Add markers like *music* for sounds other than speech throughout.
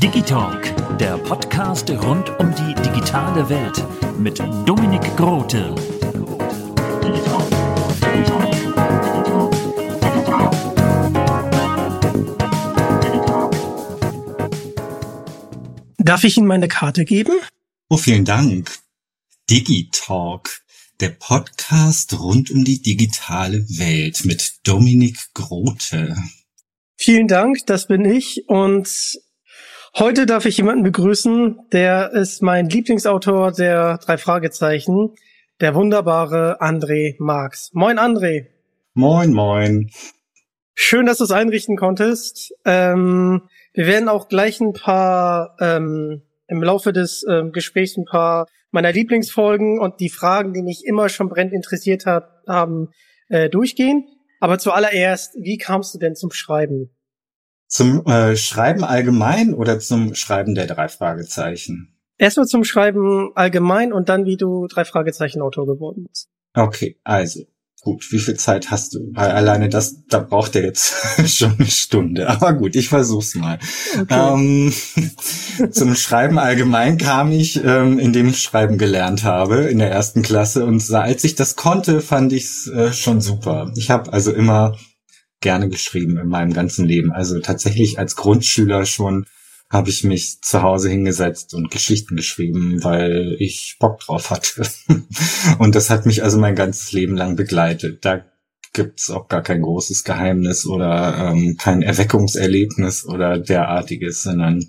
Digitalk, der Podcast rund um die digitale Welt mit Dominik Grote. Darf ich Ihnen meine Karte geben? Oh, vielen Dank. Digitalk, der Podcast rund um die digitale Welt mit Dominik Grote. Vielen Dank, das bin ich. Und heute darf ich jemanden begrüßen, der ist mein Lieblingsautor der drei Fragezeichen, der wunderbare André Marx. Moin, André. Moin, moin. Schön, dass du es einrichten konntest. Ähm, wir werden auch gleich ein paar ähm, im Laufe des ähm, Gesprächs ein paar meiner Lieblingsfolgen und die Fragen, die mich immer schon brennend interessiert hat, haben, äh, durchgehen. Aber zuallererst, wie kamst du denn zum Schreiben? Zum äh, Schreiben allgemein oder zum Schreiben der drei Fragezeichen? Erstmal zum Schreiben allgemein und dann, wie du drei Fragezeichen Autor geworden bist. Okay, also gut, wie viel Zeit hast du? Weil alleine das, da braucht er jetzt *laughs* schon eine Stunde. Aber gut, ich versuch's mal. Ähm, *laughs* zum Schreiben allgemein kam ich, ähm, indem ich Schreiben gelernt habe in der ersten Klasse. Und als ich das konnte, fand ich's äh, schon super. Ich habe also immer gerne geschrieben in meinem ganzen Leben. Also tatsächlich als Grundschüler schon habe ich mich zu Hause hingesetzt und Geschichten geschrieben, weil ich Bock drauf hatte. *laughs* und das hat mich also mein ganzes Leben lang begleitet. Da gibt's auch gar kein großes Geheimnis oder ähm, kein Erweckungserlebnis oder derartiges, sondern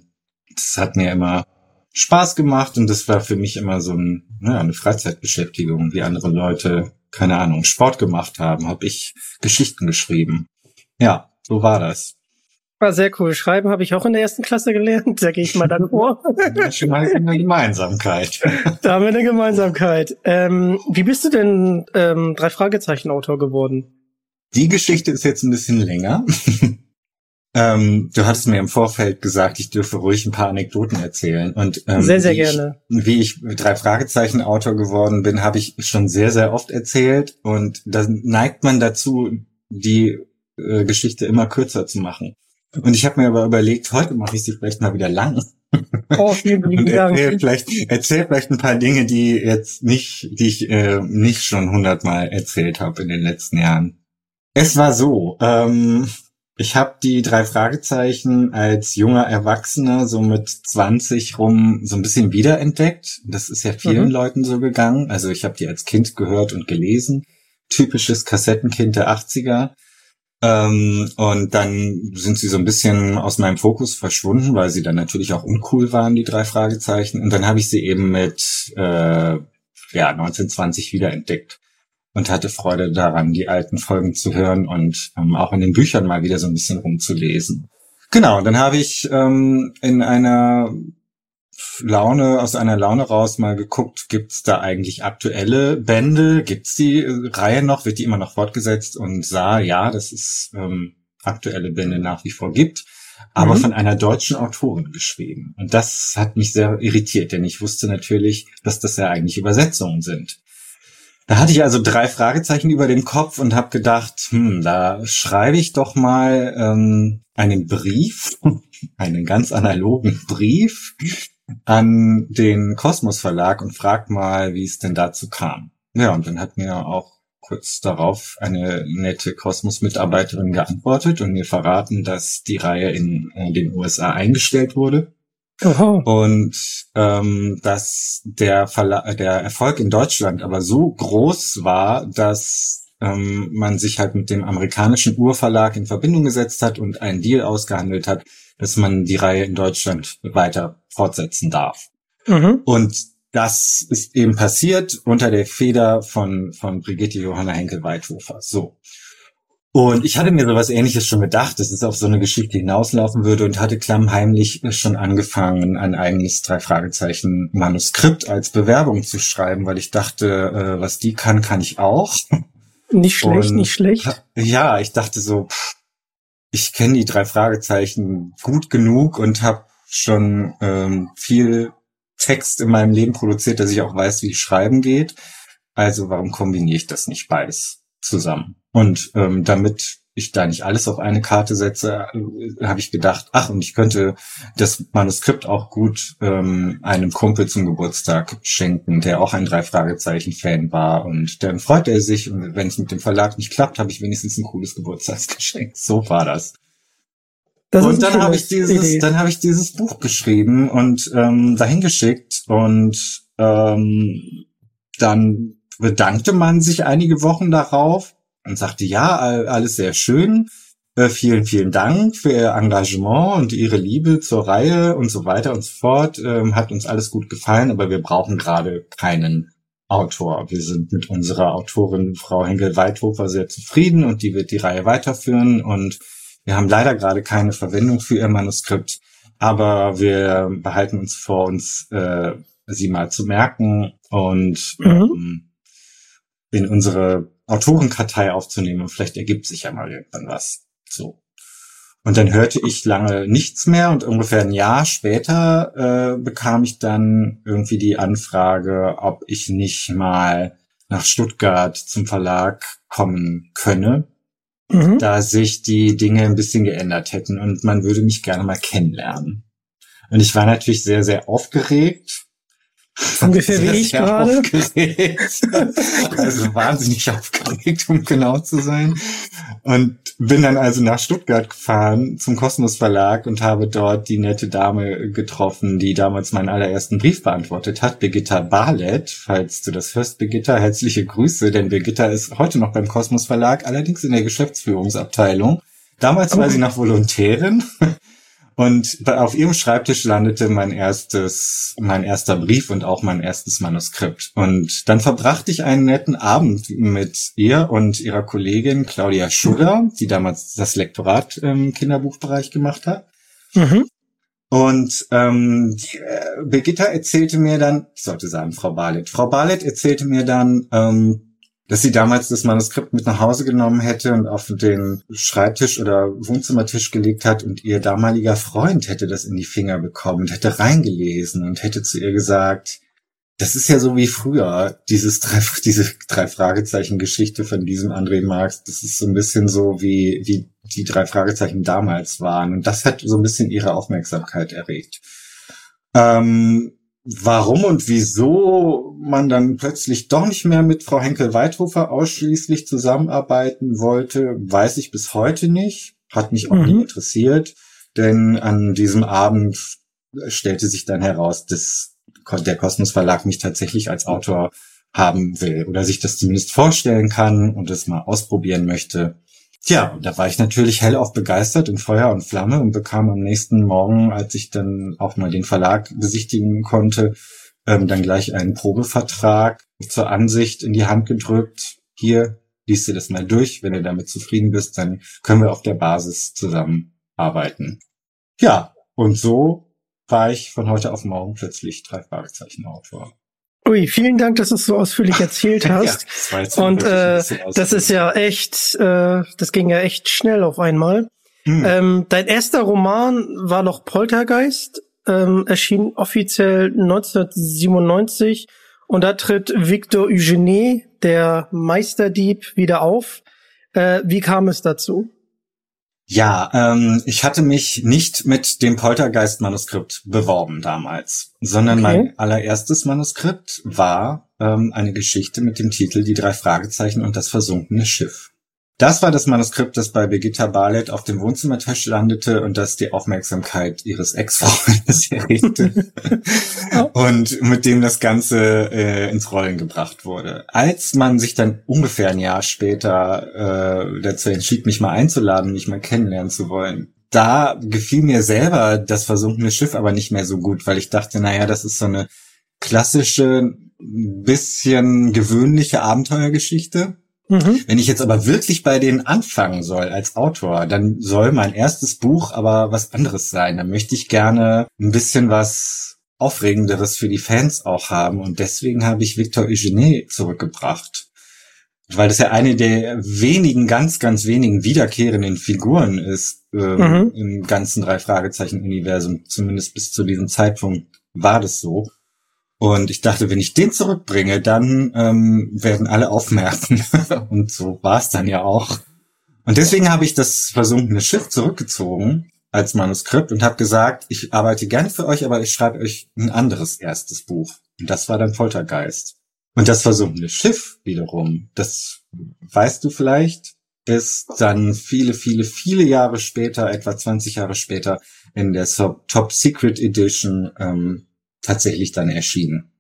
das hat mir immer Spaß gemacht und das war für mich immer so ein, ja, eine Freizeitbeschäftigung, wie andere Leute, keine Ahnung, Sport gemacht haben, habe ich Geschichten geschrieben. Ja, so war das. War sehr cool. Schreiben habe ich auch in der ersten Klasse gelernt. *laughs* Da gehe ich mal dann vor. Schon mal eine Gemeinsamkeit. *laughs* da haben wir eine Gemeinsamkeit. Ähm, wie bist du denn ähm, drei Fragezeichen Autor geworden? Die Geschichte ist jetzt ein bisschen länger. *laughs* ähm, du hattest mir im Vorfeld gesagt, ich dürfe ruhig ein paar Anekdoten erzählen. Und ähm, sehr, sehr wie gerne. Ich, wie ich drei Fragezeichen Autor geworden bin, habe ich schon sehr, sehr oft erzählt. Und da neigt man dazu, die äh, Geschichte immer kürzer zu machen. Und ich habe mir aber überlegt, heute mache ich sie vielleicht mal wieder lang. Oh, vielen *laughs* lieben Dank. erzähl vielleicht, erzähl vielleicht ein paar Dinge, die jetzt nicht, die ich äh, nicht schon hundertmal erzählt habe in den letzten Jahren. Es war so, ähm, ich habe die drei Fragezeichen als junger Erwachsener so mit 20 rum so ein bisschen wiederentdeckt. Das ist ja vielen Mhm. Leuten so gegangen. Also ich habe die als Kind gehört und gelesen. Typisches Kassettenkind der 80er. Ähm, und dann sind sie so ein bisschen aus meinem Fokus verschwunden, weil sie dann natürlich auch uncool waren, die drei Fragezeichen. Und dann habe ich sie eben mit äh, ja, 1920 wiederentdeckt und hatte Freude daran, die alten Folgen zu hören und ähm, auch in den Büchern mal wieder so ein bisschen rumzulesen. Genau, dann habe ich ähm, in einer Laune, aus einer Laune raus mal geguckt, gibt's da eigentlich aktuelle Bände? Gibt's die äh, Reihe noch? Wird die immer noch fortgesetzt? Und sah, ja, dass es ähm, aktuelle Bände nach wie vor gibt, aber Mhm. von einer deutschen Autorin geschrieben. Und das hat mich sehr irritiert, denn ich wusste natürlich, dass das ja eigentlich Übersetzungen sind. Da hatte ich also drei Fragezeichen über dem Kopf und habe gedacht, hm, da schreibe ich doch mal ähm, einen Brief, *laughs* einen ganz analogen Brief an den Kosmos Verlag und frag mal, wie es denn dazu kam. Ja, und dann hat mir auch kurz darauf eine nette Kosmos-Mitarbeiterin geantwortet und mir verraten, dass die Reihe in, in den USA eingestellt wurde. Aha. Und ähm, dass der, Verla der Erfolg in Deutschland aber so groß war, dass ähm, man sich halt mit dem amerikanischen Urverlag in Verbindung gesetzt hat und einen Deal ausgehandelt hat, dass man die Reihe in Deutschland weiter fortsetzen darf. Mhm. Und das ist eben passiert unter der Feder von, von Brigitte Johanna Henkel-Weithofer. So. Und ich hatte mir sowas ähnliches schon gedacht, dass es auf so eine Geschichte hinauslaufen würde und hatte klammheimlich schon angefangen, ein eigenes drei Fragezeichen Manuskript als Bewerbung zu schreiben, weil ich dachte, äh, was die kann, kann ich auch. Nicht schlecht, Und nicht schlecht. Ja, ich dachte so, pff, ich kenne die drei Fragezeichen gut genug und habe schon ähm, viel Text in meinem Leben produziert, dass ich auch weiß, wie Schreiben geht. Also warum kombiniere ich das nicht beides zusammen? Und ähm, damit ich da nicht alles auf eine Karte setze, äh, habe ich gedacht, ach, und ich könnte das Manuskript auch gut ähm, einem Kumpel zum Geburtstag schenken, der auch ein Drei-Fragezeichen-Fan war. Und dann freut er sich. Und wenn es mit dem Verlag nicht klappt, habe ich wenigstens ein cooles Geburtstagsgeschenk. *laughs* So war das. Das und dann habe ich dieses, Idee. dann habe ich dieses Buch geschrieben und ähm, dahin geschickt und ähm, dann bedankte man sich einige Wochen darauf und sagte, ja, all- alles sehr schön. Äh, vielen, vielen Dank für Ihr Engagement und Ihre Liebe zur Reihe und so weiter und so fort. Ähm, hat uns alles gut gefallen, aber wir brauchen gerade keinen Autor. Wir sind mit unserer Autorin Frau Henkel-Weithofer sehr zufrieden und die wird die Reihe weiterführen und wir haben leider gerade keine Verwendung für ihr Manuskript, aber wir behalten uns vor, uns äh, sie mal zu merken und Mhm. ähm, in unsere Autorenkartei aufzunehmen. Und vielleicht ergibt sich ja mal irgendwann was. So. Und dann hörte ich lange nichts mehr und ungefähr ein Jahr später äh, bekam ich dann irgendwie die Anfrage, ob ich nicht mal nach Stuttgart zum Verlag kommen könne Mhm. da sich die Dinge ein bisschen geändert hätten und man würde mich gerne mal kennenlernen. Und ich war natürlich sehr, sehr aufgeregt. Ungefähr wie ich gerade. Aufgeregt. Also wahnsinnig aufgeregt, um genau zu sein. Und bin dann also nach Stuttgart gefahren zum Kosmos Verlag und habe dort die nette Dame getroffen, die damals meinen allerersten Brief beantwortet hat, Birgitta Barlett. Falls du das hörst, Birgitta, herzliche Grüße, denn Birgitta ist heute noch beim Kosmos Verlag, allerdings in der Geschäftsführungsabteilung. Damals war sie noch Volontärin und auf ihrem Schreibtisch landete mein erstes, mein erster Brief und auch mein erstes Manuskript. Und dann verbrachte ich einen netten Abend mit ihr und ihrer Kollegin Claudia Schuller, die damals das Lektorat im Kinderbuchbereich gemacht hat. Mhm. Und ähm, die, äh, Birgitta erzählte mir dann, ich sollte sagen Frau Barlett, Frau Barlett erzählte mir dann, ähm, dass sie damals das Manuskript mit nach Hause genommen hätte und auf den Schreibtisch oder Wohnzimmertisch gelegt hat und ihr damaliger Freund hätte das in die Finger bekommen und hätte reingelesen und hätte zu ihr gesagt, das ist ja so wie früher, dieses drei, *laughs* diese drei Fragezeichen Geschichte von diesem André Marx, das ist so ein bisschen so wie, wie die drei Fragezeichen damals waren. Und das hat so ein bisschen ihre Aufmerksamkeit erregt. Ähm, warum und wieso man dann plötzlich doch nicht mehr mit Frau Henkel-Weithofer ausschließlich zusammenarbeiten wollte, weiß ich bis heute nicht. Hat mich auch Mhm. nie interessiert, denn an diesem Abend stellte sich dann heraus, dass der Kosmos Verlag mich tatsächlich als Autor haben will oder sich das zumindest vorstellen kann und es mal ausprobieren möchte. Tja, und da war ich natürlich hellauf begeistert in Feuer und Flamme und bekam am nächsten Morgen, als ich dann auch mal den Verlag besichtigen konnte, ähm, dann gleich einen Probevertrag zur Ansicht in die Hand gedrückt. Hier, liest dir das mal durch. Wenn du damit zufrieden bist, dann können wir auf der Basis zusammenarbeiten. Ja, und so war ich von heute auf morgen plötzlich drei Fragezeichen Autor. Ui, vielen Dank, dass du es so ausführlich erzählt *laughs* hast. das war jetzt Und äh, das ist ja echt, äh, das ging ja echt schnell auf einmal. Hm. Ähm, dein erster Roman war noch Poltergeist, ähm, erschien offiziell 1997 und da tritt Victor Eugenie, der Meisterdieb, wieder auf. Äh, wie kam es dazu? Ja, ähm, ich hatte mich nicht mit dem Poltergeist-Manuskript beworben damals, sondern Okay. mein allererstes Manuskript war ähm, eine Geschichte mit dem Titel Die drei Fragezeichen und das versunkene Schiff. Das war das Manuskript, das bei Birgitta Barlett auf dem Wohnzimmertisch landete und das die Aufmerksamkeit ihres Ex-Freundes *laughs* erregte *laughs* und mit dem das Ganze äh, ins Rollen gebracht wurde. Als man sich dann ungefähr ein Jahr später äh, dazu entschied, mich mal einzuladen, mich mal kennenlernen zu wollen, da gefiel mir selber das versunkene Schiff aber nicht mehr so gut, weil ich dachte, naja, das ist so eine klassische, bisschen gewöhnliche Abenteuergeschichte. Mhm. Wenn ich jetzt aber wirklich bei denen anfangen soll als Autor, dann soll mein erstes Buch aber was anderes sein. Dann möchte ich gerne ein bisschen was Aufregenderes für die Fans auch haben. Und deswegen habe ich Victor Eugenie zurückgebracht. Weil das ja eine der wenigen, ganz, ganz wenigen wiederkehrenden Figuren ist ähm, Mhm. im ganzen Drei-Fragezeichen-Universum. Zumindest bis zu diesem Zeitpunkt war das so. Und ich dachte, wenn ich den zurückbringe, dann ähm, werden alle aufmerken. *laughs* und so war es dann ja auch. Und deswegen habe ich das versunkene Schiff zurückgezogen als Manuskript und habe gesagt, ich arbeite gerne für euch, aber ich schreibe euch ein anderes erstes Buch. Und das war dann Poltergeist. Und das versunkene Schiff wiederum, das weißt du vielleicht, ist dann viele, viele, viele Jahre später, etwa 20 Jahre später, in der Top Secret Edition ähm, tatsächlich dann erschienen.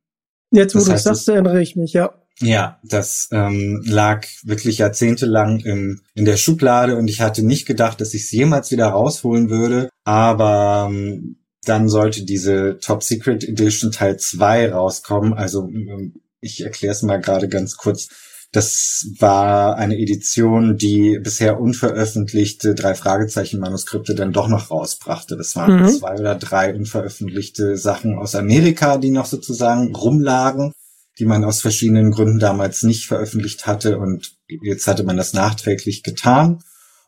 Jetzt, wo Das du heißt, sagst, erinnere ich mich, ja. Ja, das ähm, lag wirklich jahrzehntelang im, in der Schublade und ich hatte nicht gedacht, dass ich es jemals wieder rausholen würde. Aber ähm, dann sollte diese Top Secret Edition Teil 2 rauskommen. Also ähm, ich erkläre es mal gerade ganz kurz. Das war eine Edition, die bisher unveröffentlichte drei Fragezeichen Manuskripte dann doch noch rausbrachte. Das waren Mhm. zwei oder drei unveröffentlichte Sachen aus Amerika, die noch sozusagen rumlagen die man aus verschiedenen Gründen damals nicht veröffentlicht hatte und jetzt hatte man das nachträglich getan.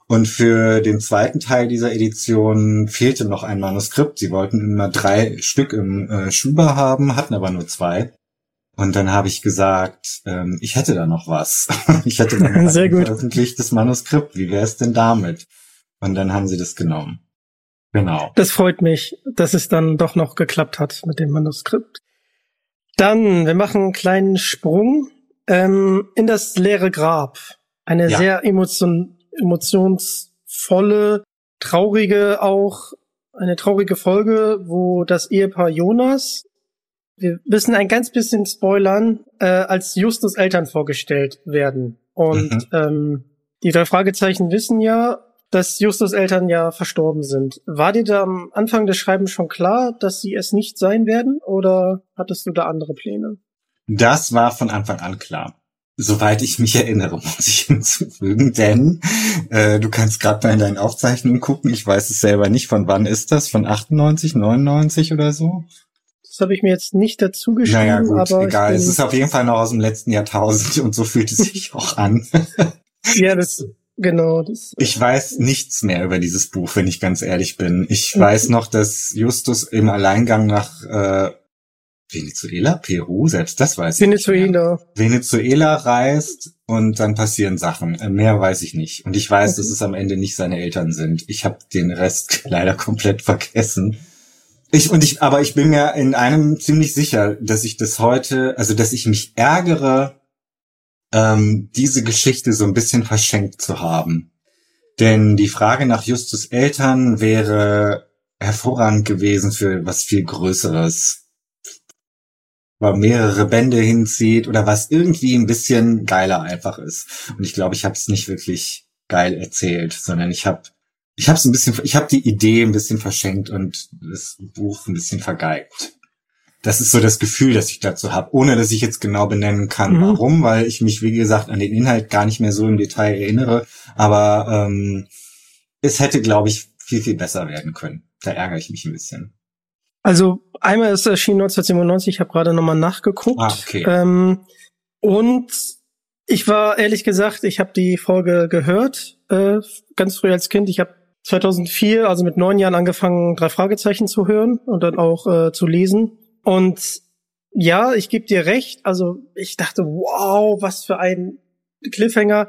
Und für den zweiten Teil dieser Edition fehlte noch ein Manuskript. Sie wollten immer drei Stück im äh, Schuber haben, hatten aber nur zwei. Und dann habe ich gesagt, ähm, ich hätte da noch was. *laughs* ich hätte da noch *laughs* ein Sehr gut. veröffentlichtes Manuskript. Wie wäre es denn damit? Und dann haben sie das genommen. Genau. Das freut mich, dass es dann doch noch geklappt hat mit dem Manuskript. Dann, wir machen einen kleinen Sprung ähm, in das leere Grab. Eine Ja. sehr emotion emotionsvolle, traurige auch, eine traurige Folge, wo das Ehepaar Jonas, wir wissen ein ganz bisschen spoilern, äh, als Justus Eltern vorgestellt werden. Und Mhm. ähm, die drei Fragezeichen wissen ja, dass Justus Eltern ja verstorben sind. War dir da am Anfang des Schreibens schon klar, dass sie es nicht sein werden? Oder hattest du da andere Pläne? Das war von Anfang an klar. Soweit ich mich erinnere, *laughs* muss ich hinzufügen, denn äh, du kannst gerade mal in deinen Aufzeichnungen gucken. Ich weiß es selber nicht. Von wann ist das? Von 98, 99 oder so? Das habe ich mir jetzt nicht dazu geschrieben, naja, gut, aber egal. ich Es ist auf jeden Fall noch aus dem letzten Jahrtausend und so fühlt es sich auch an. *laughs* ja, das genau, das Ich weiß nichts mehr über dieses Buch, wenn ich ganz ehrlich bin. Ich weiß noch, dass Justus im Alleingang nach äh, Venezuela, Peru, selbst das weiß ich nicht mehr. Venezuela. Venezuela reist und dann passieren Sachen. Äh, Mehr weiß ich nicht. Und ich weiß, dass es am Ende nicht seine Eltern sind. Ich habe den Rest *laughs* leider komplett vergessen. Ich und ich, aber ich bin mir in einem ziemlich sicher, dass ich das heute, also dass ich mich ärgere, ähm, diese Geschichte so ein bisschen verschenkt zu haben. Denn die Frage nach Justus Eltern wäre hervorragend gewesen für was viel Größeres über mehrere Bände hinzieht oder was irgendwie ein bisschen geiler einfach ist. Und ich glaube, ich habe es nicht wirklich geil erzählt, sondern ich habe ich habe es ein bisschen ich habe die Idee ein bisschen verschenkt und das Buch ein bisschen vergeigt. Das ist so das Gefühl, das ich dazu habe, ohne dass ich jetzt genau benennen kann, Mhm. warum, weil ich mich wie gesagt an den Inhalt gar nicht mehr so im Detail erinnere, aber ähm, es hätte glaube ich viel viel besser werden können. Da ärgere ich mich ein bisschen. Also einmal ist es erschienen 1997, ich habe gerade nochmal nachgeguckt. Ah, okay. ähm, und ich war ehrlich gesagt, ich habe die Folge gehört, äh, ganz früh als Kind. Ich habe 2004, also mit neun Jahren angefangen, drei Fragezeichen zu hören und dann auch äh, zu lesen. Und ja, ich gebe dir recht. Also ich dachte, wow, was für ein Cliffhanger.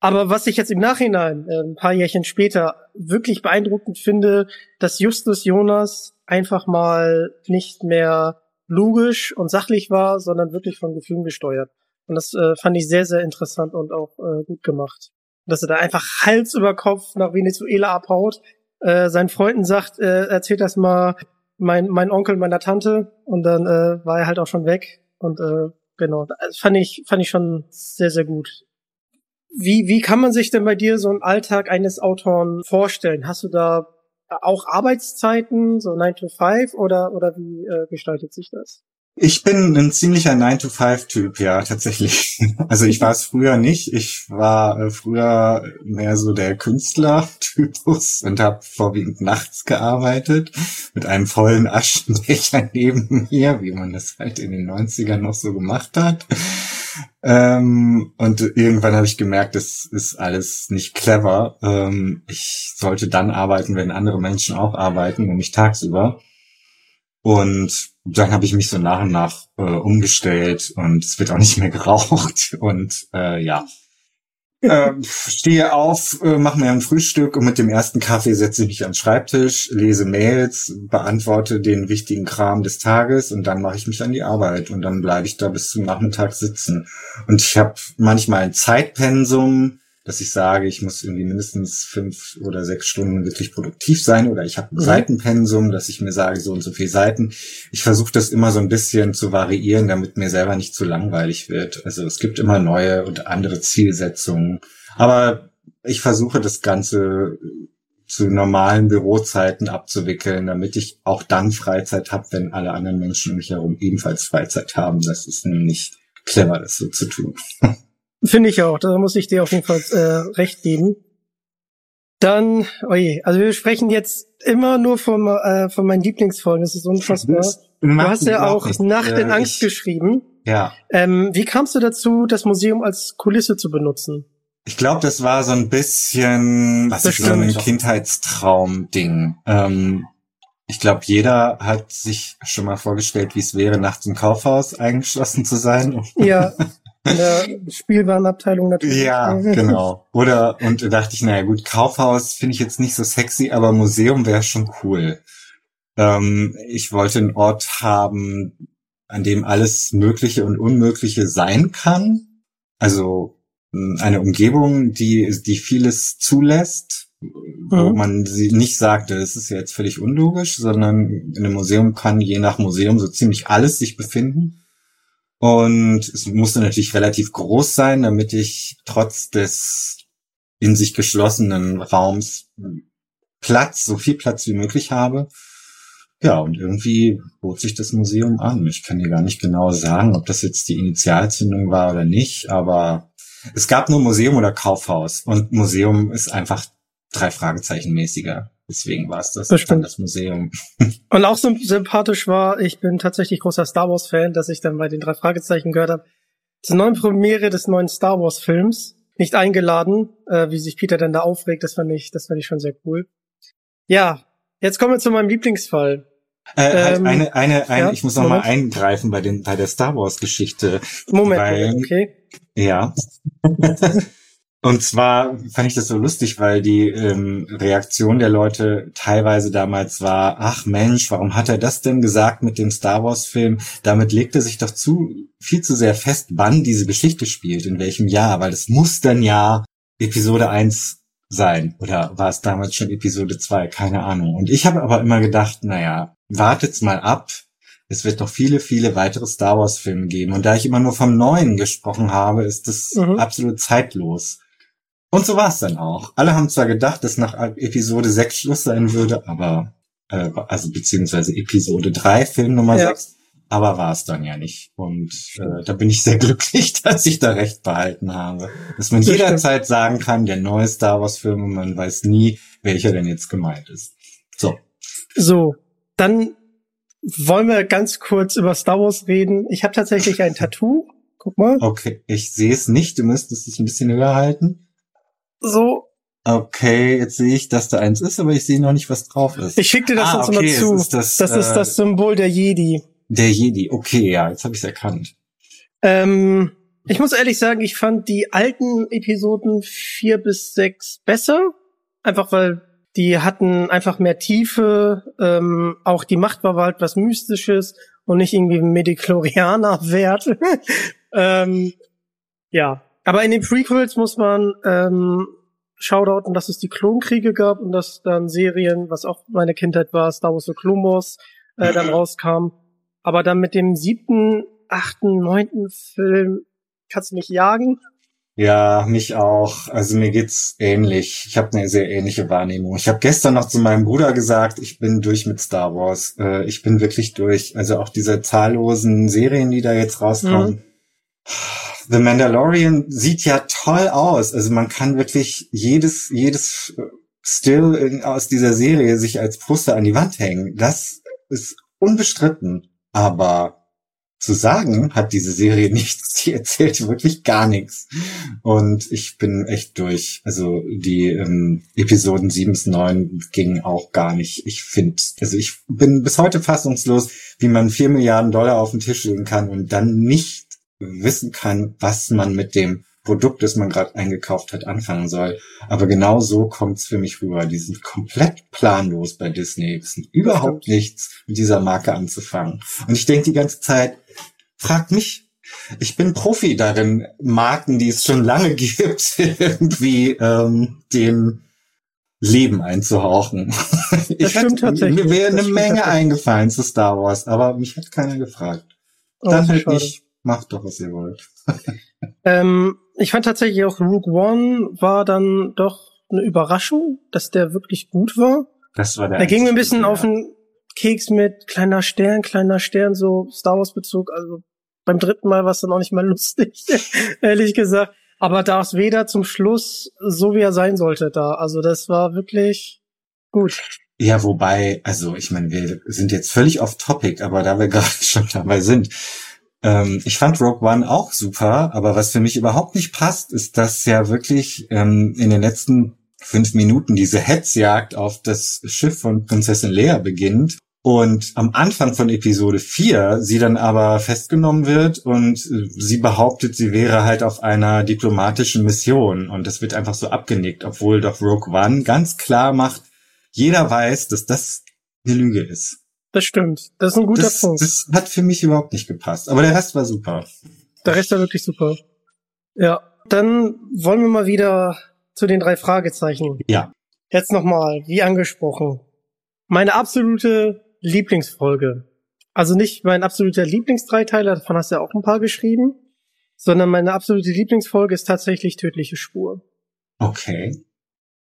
Aber was ich jetzt im Nachhinein, äh, ein paar Jährchen später, wirklich beeindruckend finde, dass Justus Jonas einfach mal nicht mehr logisch und sachlich war, sondern wirklich von Gefühlen gesteuert. Und das äh, fand ich sehr, sehr interessant und auch äh, gut gemacht. Dass er da einfach Hals über Kopf nach Venezuela abhaut, äh, seinen Freunden sagt, äh, erzählt das mal mein, mein Onkel meiner Tante und dann äh, war er halt auch schon weg. Und äh, genau, das fand ich, fand ich schon sehr, sehr gut. Wie, wie kann man sich denn bei dir so einen Alltag eines Autoren vorstellen? Hast du da auch Arbeitszeiten, so 9 to 5 oder, oder wie äh, gestaltet sich das? Ich bin ein ziemlicher 9-to-5-Typ, ja, tatsächlich. *laughs* Also ich war es früher nicht. Ich war äh, früher mehr so der Künstler-Typus *laughs* und habe vorwiegend nachts gearbeitet mit einem vollen Aschenbecher *laughs* neben mir, wie man das halt in den 90ern noch so gemacht hat. Ähm, und irgendwann habe ich gemerkt, das ist alles nicht clever. Ähm, ich sollte dann arbeiten, wenn andere Menschen auch arbeiten, nämlich tagsüber. Und dann habe ich mich so nach und nach äh, umgestellt und es wird auch nicht mehr *laughs* geraucht. Und äh, ja, äh, stehe auf, äh, mache mir ein Frühstück und mit dem ersten Kaffee setze ich mich an den Schreibtisch, lese Mails, beantworte den wichtigen Kram des Tages und dann mache ich mich an die Arbeit und dann bleibe ich da bis zum Nachmittag sitzen. Und ich habe manchmal ein Zeitpensum, dass ich sage, ich muss irgendwie mindestens fünf oder sechs Stunden wirklich produktiv sein oder ich habe ein mhm. Seitenpensum, dass ich mir sage, so und so viele Seiten. Ich versuche das immer so ein bisschen zu variieren, damit mir selber nicht zu langweilig wird. Also es gibt immer neue und andere Zielsetzungen. Aber ich versuche das Ganze zu normalen Bürozeiten abzuwickeln, damit ich auch dann Freizeit habe, wenn alle anderen Menschen um mich herum ebenfalls Freizeit haben. Das ist nämlich clever, das so zu tun. *laughs* Finde ich auch, da muss ich dir auf jeden Fall äh, recht geben. Dann, oje, also wir sprechen jetzt immer nur von, äh, von meinen Lieblingsfolgen, das ist unfassbar. Du hast ja auch Nacht in Angst ich, geschrieben. Ja. Ähm, wie kamst du dazu, das Museum als Kulisse zu benutzen? Ich glaube, das war so ein bisschen, was ist so ein Kindheitstraum-Ding. Ähm, ich glaube, jeder hat sich schon mal vorgestellt, wie es wäre, nachts im Kaufhaus eingeschlossen zu sein. Ja. *laughs* in der Spielwarenabteilung natürlich. Ja, genau. Oder, und da dachte ich, naja gut, Kaufhaus finde ich jetzt nicht so sexy, aber Museum wäre schon cool. Ähm, ich wollte einen Ort haben, an dem alles Mögliche und Unmögliche sein kann. Also hm, eine Umgebung, die, die vieles zulässt, wo mhm. man sie nicht sagte, das ist jetzt völlig unlogisch, sondern in einem Museum kann je nach Museum so ziemlich alles sich befinden. Und es musste natürlich relativ groß sein, damit ich trotz des in sich geschlossenen Raums Platz, so viel Platz wie möglich habe. Ja, und irgendwie bot sich das Museum an. Ich kann dir gar nicht genau sagen, ob das jetzt die Initialzündung war oder nicht, aber es gab nur Museum oder Kaufhaus und Museum ist einfach drei Fragezeichen mäßiger. Deswegen war es das, Bestimmt. das Museum. *laughs* Und auch so sympathisch war, ich bin tatsächlich großer Star Wars Fan, dass ich dann bei den drei Fragezeichen gehört habe, zur neuen Premiere des neuen Star Wars Films nicht eingeladen, äh, wie sich Peter dann da aufregt, das fand ich, das fand ich schon sehr cool. Ja, jetzt kommen wir zu meinem Lieblingsfall. Äh, halt ähm, eine, eine, eine ja, ich muss noch Moment. mal eingreifen bei den, bei der Star Wars Geschichte. Moment, weil, okay. Ja. *laughs* Und zwar fand ich das so lustig, weil die ähm, Reaktion der Leute teilweise damals war, ach Mensch, warum hat er das denn gesagt mit dem Star Wars-Film? Damit legt er sich doch zu viel zu sehr fest, wann diese Geschichte spielt, in welchem Jahr, weil es muss dann ja Episode 1 sein. Oder war es damals schon Episode 2? Keine Ahnung. Und ich habe aber immer gedacht, naja, wartet's mal ab. Es wird noch viele, viele weitere Star Wars-Filme geben. Und da ich immer nur vom Neuen gesprochen habe, ist das mhm. absolut zeitlos. Und so war es dann auch. Alle haben zwar gedacht, dass nach Episode 6 Schluss sein würde, aber, äh, also beziehungsweise Episode 3, Film Nummer ja. 6, aber war es dann ja nicht. Und äh, da bin ich sehr *laughs* glücklich, dass ich da recht behalten habe. Dass man jederzeit sagen kann, der neue Star Wars-Film und man weiß nie, welcher denn jetzt gemeint ist. So. So, dann wollen wir ganz kurz über Star Wars reden. Ich habe tatsächlich ein Tattoo. Guck mal. Okay, ich sehe es nicht. Du müsstest es ein bisschen höher halten so. Okay, jetzt sehe ich, dass da eins ist, aber ich sehe noch nicht, was drauf ist. Ich schicke dir das ah, jetzt okay, mal zu. Ist das, das ist das äh, Symbol der Jedi. Der Jedi, okay, ja, jetzt habe ich es erkannt. Ähm, Ich muss ehrlich sagen, ich fand die alten Episoden vier bis sechs besser. Einfach weil die hatten einfach mehr Tiefe. Ähm, auch die Macht war halt was Mystisches und nicht irgendwie Mediklorianer-Wert. *laughs* ähm, ja. Aber in den Prequels muss man ähm, shoutouten, dass es die Klonkriege gab und dass dann Serien, was auch meine Kindheit war, Star Wars The Clone Wars, äh, dann rauskam. Aber dann mit dem siebten, achten, neunten Film kannst du mich jagen. Ja, mich auch. Also mir geht's ähnlich. Ich habe eine sehr ähnliche Wahrnehmung. Ich habe gestern noch zu meinem Bruder gesagt, ich bin durch mit Star Wars. Äh, ich bin wirklich durch. Also auch diese zahllosen Serien, die da jetzt rauskommen. Mhm. The Mandalorian sieht ja toll aus. Also man kann wirklich jedes jedes Still aus dieser Serie sich als Poster an die Wand hängen. Das ist unbestritten. Aber zu sagen hat diese Serie *laughs* nichts. Sie erzählt wirklich gar nichts. Und ich bin echt durch. Also die ähm, Episoden 7 bis 9 gingen auch gar nicht. Ich finde, also ich bin bis heute fassungslos, wie man vier Milliarden Dollar auf den Tisch legen kann und dann nicht wissen kann, was man mit dem Produkt, das man gerade eingekauft hat, anfangen soll. Aber genau so kommt's für mich rüber. Die sind komplett planlos bei Disney. Es sind überhaupt nichts mit dieser Marke anzufangen. Und ich denke die ganze Zeit, fragt mich. Ich bin Profi darin, Marken, die es schon lange *laughs* gibt, irgendwie ähm, dem Leben einzuhauchen. Das ich stimmt hätte, tatsächlich. Mir wäre eine Menge eingefallen zu Star Wars, aber mich hat keiner gefragt. Oh, Dann halt nicht, macht doch, was ihr wollt. ähm, ich fand tatsächlich auch Rook One war dann doch eine Überraschung, dass der wirklich gut war. Das war der. Da ging mir ein bisschen ja. auf den Keks mit kleiner Stern, kleiner Stern, so Star Wars Bezug. Also beim dritten Mal war es dann auch nicht mal lustig, *laughs* ehrlich gesagt. Aber Darth Vader zum Schluss, so wie er sein sollte da. Also das war wirklich gut. Ja, wobei, also ich meine, wir sind jetzt völlig off topic, aber da wir *laughs* gerade schon dabei sind, ähm, ich fand Rogue One auch super, aber was für mich überhaupt nicht passt, ist, dass ja wirklich ähm, in den letzten fünf Minuten diese Hetzjagd auf das Schiff von Prinzessin Leia beginnt und am Anfang von Episode 4 sie dann aber festgenommen wird und sie behauptet, sie wäre halt auf einer diplomatischen Mission und das wird einfach so abgenickt, obwohl doch Rogue One ganz klar macht, jeder weiß, dass das eine Lüge ist. Das stimmt. Das ist ein guter das, Punkt. Das hat für mich überhaupt nicht gepasst. Aber der Rest war super. Der Rest war wirklich super. Ja. Dann wollen wir mal wieder zu den drei Fragezeichen. Ja. Jetzt nochmal, wie angesprochen. Meine absolute Lieblingsfolge. Also nicht mein absoluter Lieblingsdreiteiler, davon hast du ja auch ein paar geschrieben, sondern meine absolute Lieblingsfolge ist tatsächlich Tödliche Spur. Okay.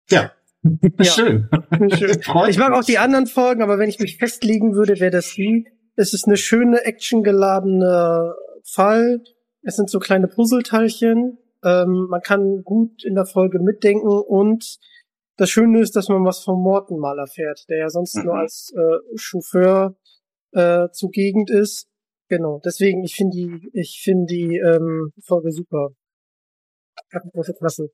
Ja, ja. Schön. Schön. Ich mag auch die anderen Folgen, aber wenn ich mich festlegen würde, wäre das die. Es ist eine schöne, actiongeladene Fall. Es sind so kleine Puzzleteilchen. Ähm, man kann gut in der Folge mitdenken und das Schöne ist, dass man was vom Morten mal erfährt, der ja sonst mhm. nur als äh, Chauffeur äh, zugegend ist. Genau. Deswegen, ich finde die, ich finde die ähm, Folge super. Große Klasse.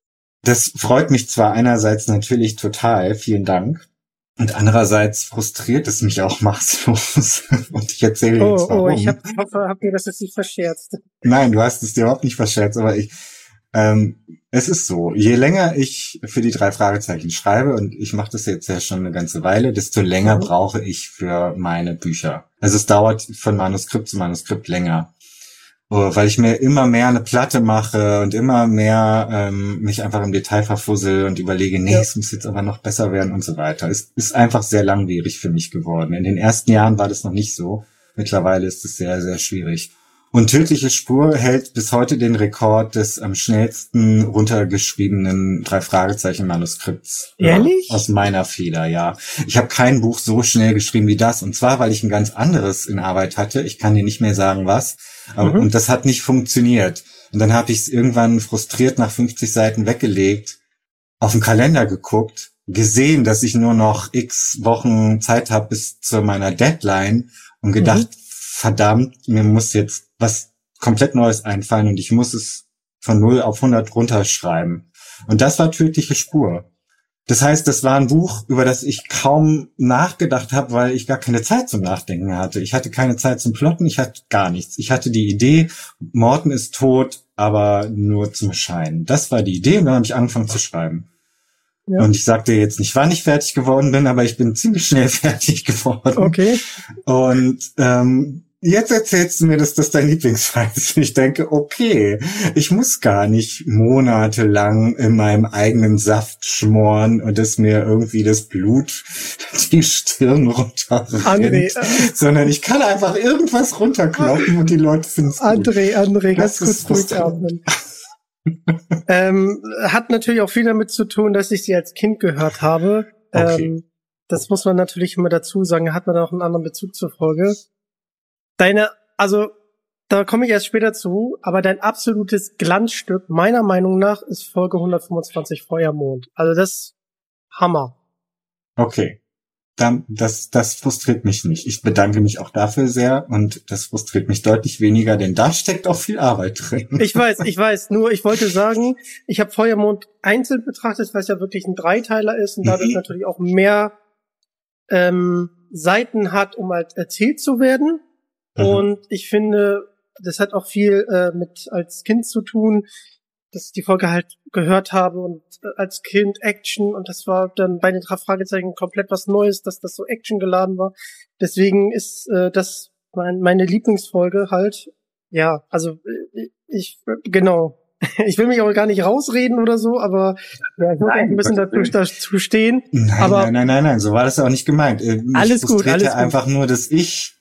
Das freut mich zwar einerseits natürlich total, vielen Dank. Und andererseits frustriert es mich auch *laughs* maßlos. Und ich erzähle oh, jetzt warum. Oh, ich hab, hoffe, hab mir das jetzt nicht verscherzt. Nein, du hast es dir überhaupt nicht verscherzt, aber ich, ähm, es ist so, je länger ich für die drei Fragezeichen schreibe, und ich mache das jetzt ja schon eine ganze Weile, desto länger mhm. brauche ich für meine Bücher. Also es dauert von Manuskript zu Manuskript länger. Weil ich mir immer mehr eine Platte mache und immer mehr ähm, mich einfach im Detail verfussel und überlege, nee, ja. es muss jetzt aber noch besser werden und so weiter. Es ist einfach sehr langwierig für mich geworden. In den ersten Jahren war das noch nicht so. Mittlerweile ist es sehr, sehr schwierig. Und Tödliche Spur hält bis heute den Rekord des am schnellsten runtergeschriebenen drei Fragezeichen Manuskripts. Ehrlich? Ja, aus meiner Feder, ja. Ich habe kein Buch so schnell geschrieben wie das. Und zwar, weil ich ein ganz anderes in Arbeit hatte. Ich kann dir nicht mehr sagen, was. Mhm. Und das hat nicht funktioniert. Und dann habe ich es irgendwann frustriert nach 50 Seiten weggelegt, auf den Kalender geguckt, gesehen, dass ich nur noch x Wochen Zeit habe bis zu meiner Deadline und gedacht, mhm. verdammt, mir muss jetzt was komplett Neues einfallen und ich muss es von 0 auf 100 runterschreiben. Und das war tödliche Spur. Das heißt, das war ein Buch, über das ich kaum nachgedacht habe, weil ich gar keine Zeit zum Nachdenken hatte. Ich hatte keine Zeit zum Plotten, ich hatte gar nichts. Ich hatte die Idee, Morten ist tot, aber nur zum Schein. Das war die Idee und dann habe ich angefangen zu schreiben. Ja. Und ich sagte jetzt nicht, wann ich fertig geworden bin, aber ich bin ziemlich schnell *laughs* fertig geworden. Okay. Und ähm, jetzt erzählst du mir, dass das dein Lieblingsfall ist. Und ich denke, okay, ich muss gar nicht monatelang in meinem eigenen Saft schmoren und es mir irgendwie das Blut *laughs* die Stirn runterrennt, André, äh, sondern ich kann einfach irgendwas runterkloppen und die Leute finden es gut. André, André, ganz kurz frustrierend. durchatmen. *laughs* ähm, hat natürlich auch viel damit zu tun, dass ich sie als Kind gehört habe. Okay. Ähm, das muss man natürlich immer dazu sagen, hat man auch einen anderen Bezug zur Folge. Deine, also, da komme ich erst später zu, aber dein absolutes Glanzstück, meiner Meinung nach, ist Folge 125 Feuermond. Also das Hammer. Okay. Dann, das, das frustriert mich nicht. Ich bedanke mich auch dafür sehr und das frustriert mich deutlich weniger, denn da steckt auch viel Arbeit drin. Ich weiß, ich weiß. *laughs* Nur ich wollte sagen, ich habe Feuermond einzeln betrachtet, weil es ja wirklich ein Dreiteiler ist und dadurch Mhm. natürlich auch mehr ähm, Seiten hat, um halt erzählt zu werden. Mhm. Und ich finde, das hat auch viel äh, mit als Kind zu tun, dass ich die Folge halt gehört habe und äh, als Kind Action und das war dann bei den drei Fragezeichen komplett was Neues, dass das so Action geladen war. Deswegen ist äh, das mein, meine Lieblingsfolge halt. Ja, also äh, ich genau. Ich will mich auch gar nicht rausreden oder so, aber ja, ich muss Nein, ein bisschen dazu, dazu stehen. Nein, Aber- nein, nein, nein, nein, so war das auch nicht gemeint. Äh, mich Alles gut, alles gut. einfach nur, dass ich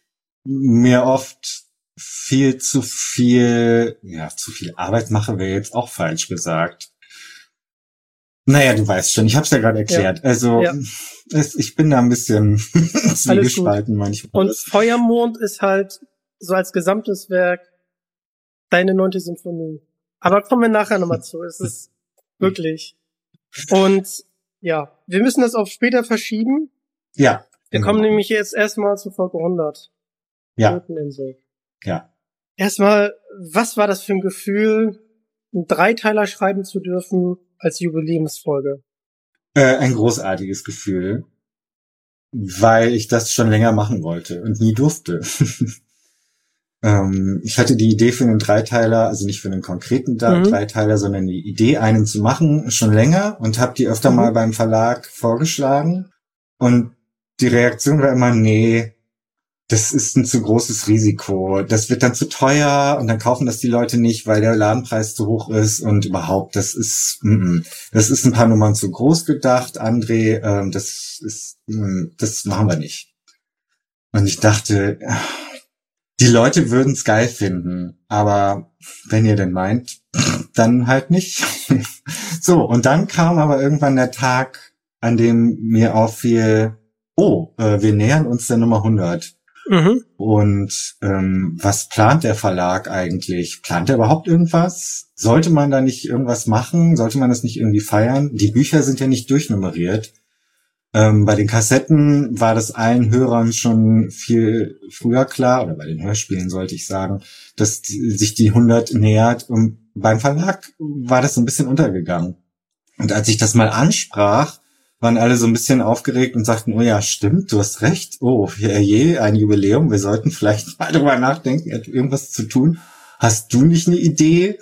mir oft viel zu viel, ja, zu viel Arbeit mache, wäre jetzt auch falsch gesagt. Naja, du weißt schon, ich habe es ja gerade erklärt. Also Ja. Es, ich bin da ein bisschen *laughs* zwiegespalten manchmal. Und Feuermond ist halt so als gesamtes Werk deine neunte Symphonie. Aber kommen wir nachher nochmal zu. Es ist *laughs* wirklich. Und ja, wir müssen das auf später verschieben. ja. Wir genau. kommen nämlich jetzt erstmal zu Folge 100. Ja, ja. Erstmal, was war das für ein Gefühl, einen Dreiteiler schreiben zu dürfen als Jubiläumsfolge? Äh, ein großartiges Gefühl, weil ich das schon länger machen wollte und nie durfte. *laughs* ähm, ich hatte die Idee für einen Dreiteiler, also nicht für einen konkreten Mhm. Dreiteiler, sondern die Idee, einen zu machen, schon länger und habe die öfter Mhm. mal beim Verlag vorgeschlagen. Und die Reaktion war immer, nee, das ist ein zu großes Risiko. Das wird dann zu teuer und dann kaufen das die Leute nicht, weil der Ladenpreis zu hoch ist und überhaupt, das ist, mm, mm. das ist ein paar Nummern zu groß gedacht, André, ähm, das ist, mm, das machen wir nicht. Und ich dachte, ah, die Leute würden es geil finden, aber wenn ihr denn meint, dann halt nicht. *laughs* so, und dann kam aber irgendwann der Tag, an dem mir auffiel, oh, äh, wir nähern uns der Nummer 100. Mhm. Und ähm, was plant der Verlag eigentlich? Plant er überhaupt irgendwas? Sollte man da nicht irgendwas machen? Sollte man das nicht irgendwie feiern? Die Bücher sind ja nicht durchnummeriert. Ähm, bei den Kassetten war das allen Hörern schon viel früher klar, oder bei den Hörspielen sollte ich sagen, dass die, sich die 100 nähert. Und beim Verlag war das so ein bisschen untergegangen. Und als ich das mal ansprach, waren alle so ein bisschen aufgeregt und sagten, oh ja, stimmt, du hast recht. Oh, je, je ein Jubiläum, wir sollten vielleicht *laughs* mal drüber nachdenken, irgendwas zu tun. Hast du nicht eine Idee?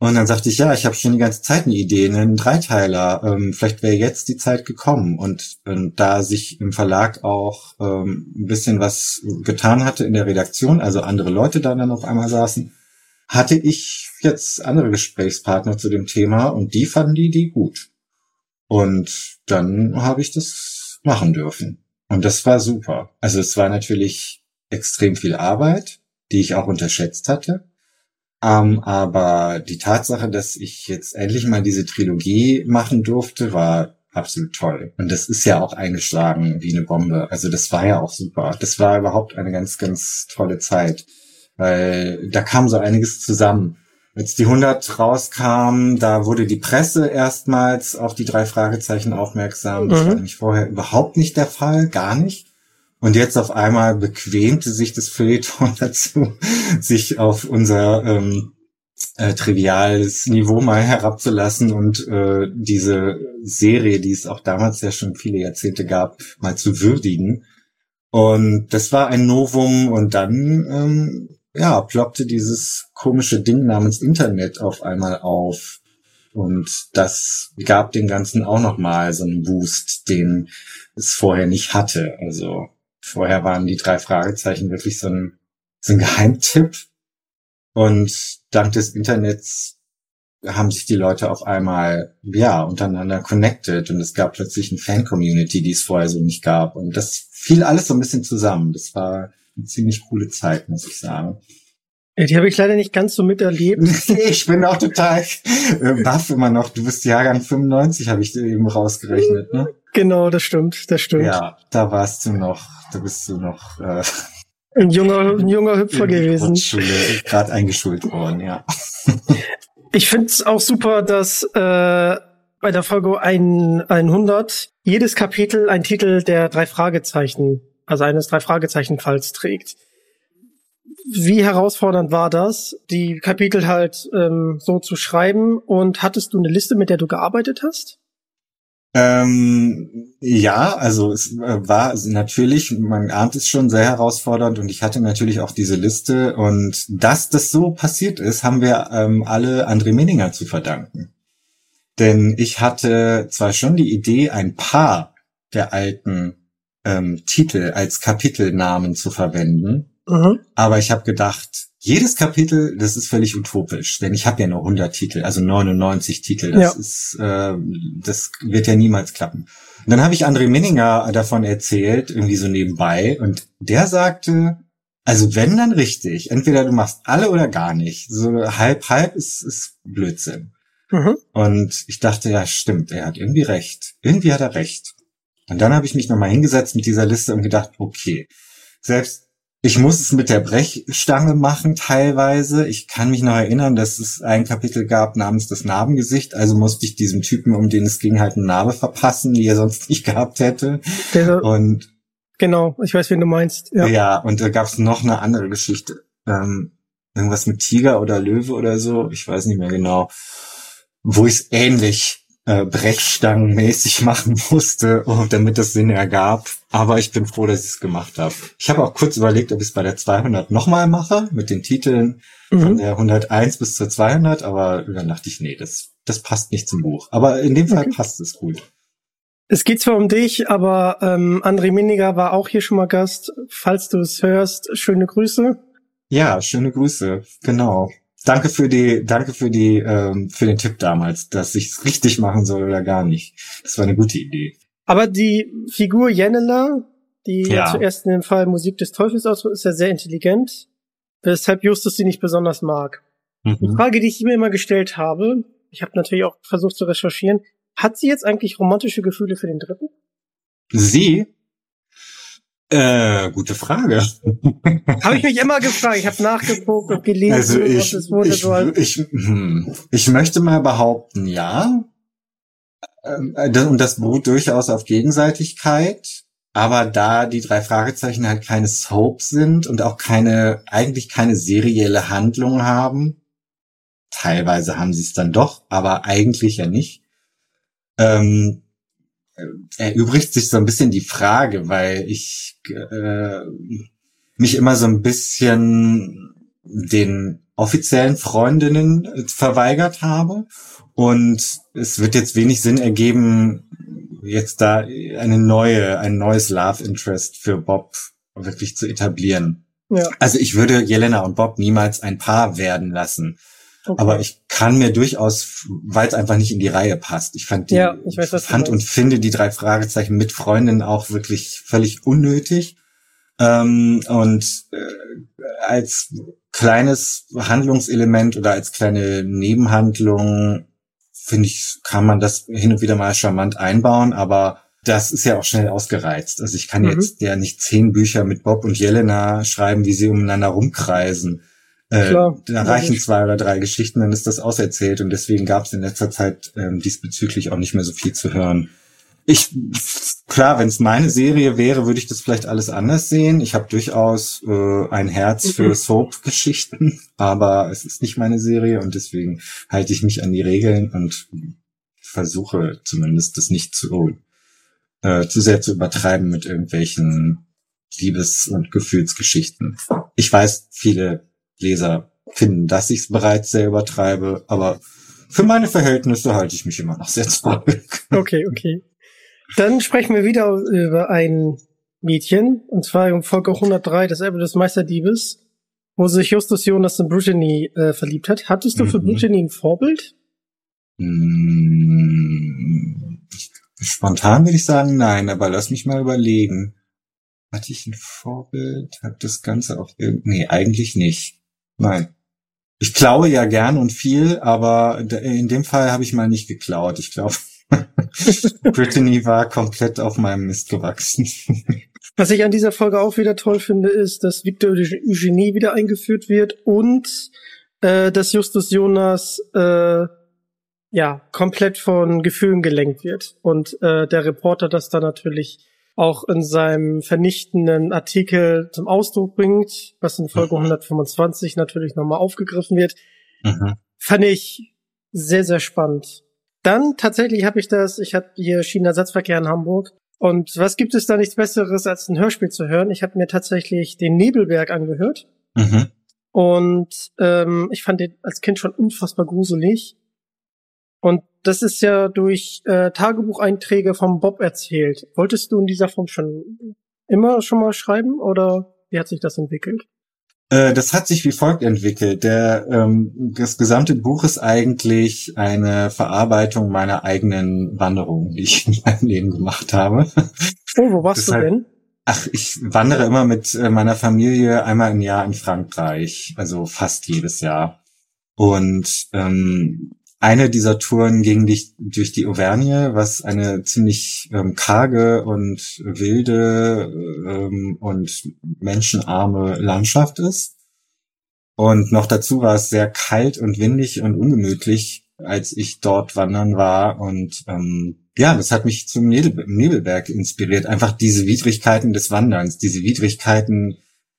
Und dann sagte ich, ja, ich habe schon die ganze Zeit eine Idee, einen Dreiteiler. Ähm, vielleicht wäre jetzt die Zeit gekommen. Und ähm, da sich im Verlag auch ähm, ein bisschen was getan hatte in der Redaktion, also andere Leute da dann auf einmal saßen, hatte ich jetzt andere Gesprächspartner zu dem Thema und die fanden die Idee gut. Und dann habe ich das machen dürfen. Und das war super. Also es war natürlich extrem viel Arbeit, die ich auch unterschätzt hatte. Ähm, aber die Tatsache, dass ich jetzt endlich mal diese Trilogie machen durfte, war absolut toll. Und das ist ja auch eingeschlagen wie eine Bombe. Also das war ja auch super. Das war überhaupt eine ganz, ganz tolle Zeit. Weil da kam so einiges zusammen. Als die 100 rauskam, da wurde die Presse erstmals auf die drei Fragezeichen aufmerksam. Das Mhm. war nämlich vorher überhaupt nicht der Fall, gar nicht. Und jetzt auf einmal bequemte sich das Feuilleton *laughs* dazu, sich auf unser ähm, äh, triviales Niveau mal herabzulassen und äh, diese Serie, die es auch damals ja schon viele Jahrzehnte gab, mal zu würdigen. Und das war ein Novum und dann ähm, ja, ploppte dieses komische Ding namens Internet auf einmal auf. Und das gab dem Ganzen auch nochmal so einen Boost, den es vorher nicht hatte. Also vorher waren die drei Fragezeichen wirklich so ein, so ein Geheimtipp. Und dank des Internets haben sich die Leute auf einmal, ja, untereinander connected und es gab plötzlich eine Fan-Community, die es vorher so nicht gab. Und das fiel alles so ein bisschen zusammen. Das war eine ziemlich coole Zeit, muss ich sagen. Ja, die habe ich leider nicht ganz so miterlebt. *laughs* ich bin auch total äh, baff immer noch. Du bist Jahrgang 95, habe ich dir eben rausgerechnet, ne? Genau, das stimmt, das stimmt. Ja, da warst du noch, da bist du noch äh, ein junger, ein junger Hüpfer gewesen. Gerade eingeschult worden, ja. *laughs* Ich finde es auch super, dass äh, bei der Folge 100 jedes Kapitel ein Titel der drei Fragezeichen, also eines drei Fragezeichen-Falls trägt. Wie herausfordernd war das, die Kapitel halt ähm, so zu schreiben? Und hattest du eine Liste, mit der du gearbeitet hast? Ähm, ja, also es äh, war natürlich, man ahnt es schon sehr herausfordernd und ich hatte natürlich auch diese Liste und dass das so passiert ist, haben wir ähm, alle André Meninger zu verdanken. Denn ich hatte zwar schon die Idee, ein paar der alten ähm, Titel als Kapitelnamen zu verwenden, mhm. aber ich habe gedacht, jedes Kapitel, das ist völlig utopisch, denn ich habe ja nur 100 Titel, also 99 Titel. Das ja. ist, äh, das wird ja niemals klappen. Und dann habe ich André Minninger davon erzählt, irgendwie so nebenbei, und der sagte, also wenn dann richtig, entweder du machst alle oder gar nicht. So halb halb ist, ist Blödsinn. Mhm. Und ich dachte, ja, stimmt, er hat irgendwie recht. Irgendwie hat er recht. Und dann habe ich mich nochmal hingesetzt mit dieser Liste und gedacht, okay, selbst ich muss es mit der Brechstange machen teilweise. Ich kann mich noch erinnern, dass es ein Kapitel gab namens das Narbengesicht. Also musste ich diesem Typen, um den es ging, halt eine Narbe verpassen, die er sonst nicht gehabt hätte. Der, und genau, ich weiß, wen du meinst. Ja, ja und da gab es noch eine andere Geschichte. Ähm, irgendwas mit Tiger oder Löwe oder so. Ich weiß nicht mehr genau. Wo ich es ähnlich äh, Brechstangenmäßig *laughs* machen musste, oh, damit das Sinn ergab. Aber ich bin froh, dass ich es gemacht habe. Ich habe auch kurz überlegt, ob ich es bei der 200 nochmal mache, mit den Titeln mhm. von der 101 bis zur 200, aber dann dachte ich, nee, das, das passt nicht zum Buch. Aber in dem Fall okay. passt es gut. Es geht zwar um dich, aber ähm, André Miniger war auch hier schon mal Gast. Falls du es hörst, schöne Grüße. Ja, schöne Grüße, genau. Danke für die, danke für die, ähm, für den Tipp damals, dass ich es richtig machen soll oder gar nicht. Das war eine gute Idee. Aber die Figur Jenela, die ja. zuerst in dem Fall Musik des Teufels ausdrückt, ist ja sehr intelligent, weshalb Justus sie nicht besonders mag. Mhm. Die Frage, die ich mir immer gestellt habe, ich habe natürlich auch versucht zu recherchieren, hat sie jetzt eigentlich romantische Gefühle für den Dritten? Sie? Äh, gute Frage. *laughs* habe ich mich immer gefragt. Ich habe nachgeguckt und gelesen, also ich, was es wurde. Ich, so als ich, hm, ich möchte mal behaupten, ja. Ähm, äh, und das beruht durchaus auf Gegenseitigkeit. Aber da die drei Fragezeichen halt keine Soap sind und auch keine, eigentlich keine serielle Handlung haben, teilweise haben sie es dann doch, aber eigentlich ja nicht, ähm, erübrigt sich so ein bisschen die Frage, weil ich äh, mich immer so ein bisschen den offiziellen Freundinnen äh, verweigert habe. Und es wird jetzt wenig Sinn ergeben, jetzt da eine neue, ein neues Love Interest für Bob wirklich zu etablieren. Ja. Also ich würde Jelena und Bob niemals ein Paar werden lassen. Okay. Aber ich kann mir durchaus, weil es einfach nicht in die Reihe passt. Ich fand die, ja, ich weiß, fand und finde die drei Fragezeichen mit Freundinnen auch wirklich völlig unnötig. Ähm, und äh, als kleines Handlungselement oder als kleine Nebenhandlung finde ich, kann man das hin und wieder mal charmant einbauen, aber das ist ja auch schnell ausgereizt. Also ich kann mhm. jetzt ja nicht zehn Bücher mit Bob und Jelena schreiben, wie sie umeinander rumkreisen. Äh, Klar, da reichen zwei oder drei Geschichten, dann ist das auserzählt und deswegen gab es in letzter Zeit ähm, diesbezüglich auch nicht mehr so viel zu hören. Ich klar, wenn es meine Serie wäre, würde ich das vielleicht alles anders sehen. Ich habe durchaus äh, ein Herz für mhm. Soap-Geschichten, *laughs* aber es ist nicht meine Serie und deswegen halte ich mich an die Regeln und versuche zumindest das nicht zu äh, zu sehr zu übertreiben mit irgendwelchen Liebes- und Gefühlsgeschichten. Ich weiß, viele Leser finden, dass ich es bereits sehr übertreibe, aber für meine Verhältnisse halte ich mich immer noch sehr zurück. *laughs* Okay, okay. Dann sprechen wir wieder über ein Mädchen, und zwar um Folge 103, das Erbe des Meisterdiebes, wo sich Justus Jonas in Brittany äh, verliebt hat. Hattest du für Mhm. Brittany ein Vorbild? Hm, Spontan würde ich sagen, nein, aber lass mich mal überlegen. Hatte ich ein Vorbild? Hat das Ganze auch irgendwie, nee, eigentlich nicht. Nein. Ich klaue ja gern und viel, aber in dem Fall habe ich mal nicht geklaut. Ich glaube, *laughs* Brittany war komplett auf meinem Mist gewachsen. *laughs* Was ich an dieser Folge auch wieder toll finde, ist, dass Victor Eugenie wieder eingeführt wird und äh, dass Justus Jonas äh, ja komplett von Gefühlen gelenkt wird und äh, der Reporter das dann natürlich auch in seinem vernichtenden Artikel zum Ausdruck bringt, was in Folge 125 natürlich nochmal aufgegriffen wird. Mhm. Fand ich sehr, sehr spannend. Dann tatsächlich habe ich das, ich habe hier Schienenersatzverkehr in Hamburg. Und was gibt es da nichts Besseres, als ein Hörspiel zu hören? Ich habe mir tatsächlich den Nebelberg angehört. Mhm. Und ähm, ich fand den als Kind schon unfassbar gruselig. Und das ist ja durch äh, Tagebucheinträge vom Bob erzählt. Wolltest du in dieser Form schon immer schon mal schreiben oder wie hat sich das entwickelt? Äh, Das hat sich wie folgt entwickelt. Der, ähm, das gesamte Buch ist eigentlich eine Verarbeitung meiner eigenen Wanderung, die ich in meinem Leben gemacht habe. Oh, wo warst du Deshalb- denn? Ach, ich wandere immer mit äh, meiner Familie einmal im Jahr in Frankreich, also fast jedes Jahr. Und ähm, eine dieser Touren ging durch, durch die Auvergne, was eine ziemlich ähm, karge und wilde ähm, und menschenarme Landschaft ist. Und noch dazu war es sehr kalt und windig und ungemütlich, als ich dort wandern war. Und ähm, ja, das hat mich zum Nebel Nebelberg inspiriert. Einfach diese Widrigkeiten des Wanderns, diese Widrigkeiten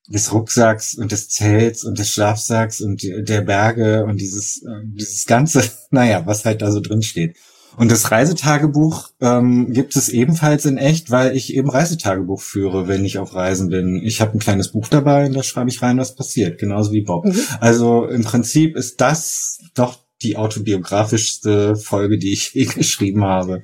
des Rucksacks und des Zelts und des Schlafsacks und der Berge und dieses, äh, dieses ganze, *laughs* naja, was halt da so drin steht. Und das Reisetagebuch ähm, gibt es ebenfalls in echt, weil ich eben Reisetagebuch führe, wenn ich auf Reisen bin. Ich habe ein kleines Buch dabei und da schreibe ich rein, was passiert, genauso wie Bob. Mhm. Also im Prinzip ist das doch die autobiografischste Folge, die ich *laughs* je geschrieben habe,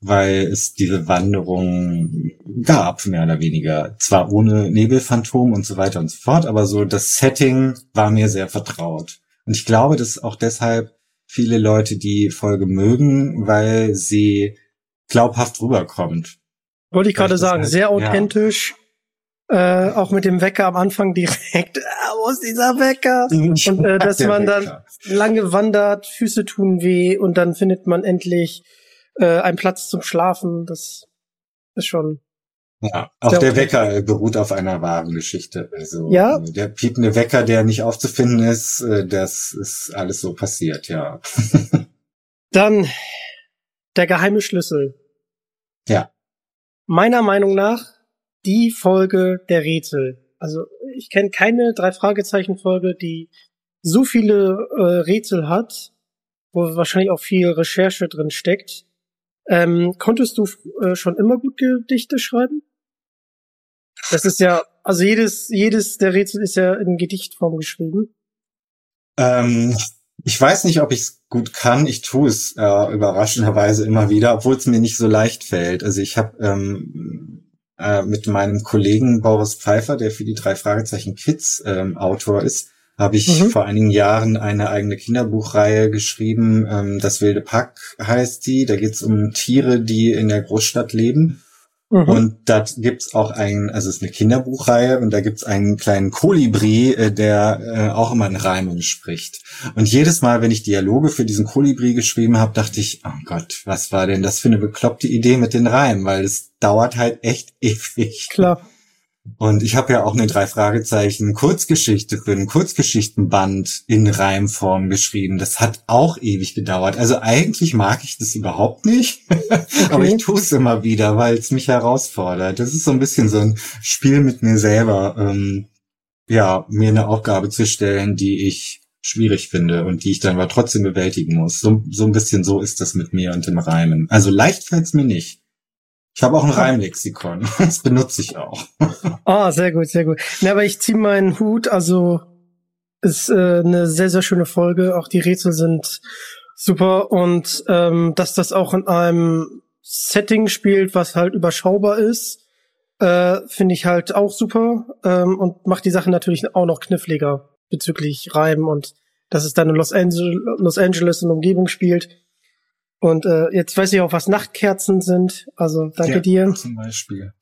weil es diese Wanderung gab, mehr oder weniger. Zwar ohne Nebelphantom und so weiter und so fort, aber so das Setting war mir sehr vertraut. Und ich glaube, dass auch deshalb viele Leute die Folge mögen, weil sie glaubhaft rüberkommt. Wollte ich gerade sagen, halt- sehr ja. authentisch. Äh, auch mit dem Wecker am Anfang direkt. *laughs* Ah, wo ist dieser Wecker? Und äh, *laughs* dass man dann lange wandert, Füße tun weh und dann findet man endlich äh, einen Platz zum Schlafen. Das ist schon. Ja, auch der. Wecker beruht auf einer wahren Geschichte. Also Ja. äh, der piepende Wecker, der nicht aufzufinden ist, äh, das ist alles so passiert, ja. *laughs* Dann der geheime Schlüssel. Ja. Meiner Meinung nach die Folge der Rätsel. Also ich kenne keine drei Fragezeichen Folge, die so viele äh, Rätsel hat, wo wahrscheinlich auch viel Recherche drin steckt. Ähm, konntest du äh, schon immer gut Gedichte schreiben? Das ist ja, also jedes, jedes der Rätsel ist ja in Gedichtform geschrieben. Ähm, ich weiß nicht, ob ich es gut kann. Ich tue es äh, überraschenderweise immer wieder, obwohl es mir nicht so leicht fällt. Also ich habe ähm, äh, mit meinem Kollegen Boris Pfeiffer, der für die drei Fragezeichen Kids ähm, Autor ist, habe ich Mhm. vor einigen Jahren eine eigene Kinderbuchreihe geschrieben. Ähm, das wilde Pack heißt die. Da geht es um Tiere, die in der Großstadt leben. Mhm. Und da gibt's auch ein, also es ist eine Kinderbuchreihe und da gibt's einen kleinen Kolibri, äh, der äh, auch immer in Reimen spricht. Und jedes Mal, wenn ich Dialoge für diesen Kolibri geschrieben habe, dachte ich, oh Gott, was war denn das für eine bekloppte Idee mit den Reimen? Weil es dauert halt echt *laughs* ewig. Klar. Und ich habe ja auch eine drei Fragezeichen Kurzgeschichte für einen Kurzgeschichtenband in Reimform geschrieben. Das hat auch ewig gedauert. Also eigentlich mag ich das überhaupt nicht, *laughs* aber ich tue es immer wieder, weil es mich herausfordert. Das ist so ein bisschen so ein Spiel mit mir selber, ähm, ja, mir eine Aufgabe zu stellen, die ich schwierig finde und die ich dann aber trotzdem bewältigen muss. So, so ein bisschen so ist das mit mir und dem Reimen. Also leicht fällt's mir nicht. Ich habe auch ein Reimlexikon. *laughs* Das benutze ich auch. *laughs* Ah, sehr gut, sehr gut. Na, aber ich ziehe meinen Hut, also ist äh, eine sehr, sehr schöne Folge. Auch die Rätsel sind super und ähm, dass das auch in einem Setting spielt, was halt überschaubar ist, äh, finde ich halt auch super ähm, und macht die Sache natürlich auch noch kniffliger bezüglich Reiben und dass es dann in Los, Angeles, Los Angeles in Umgebung spielt. Und äh, jetzt weiß ich auch, was Nachtkerzen sind. Also danke ja, dir. Zum Beispiel.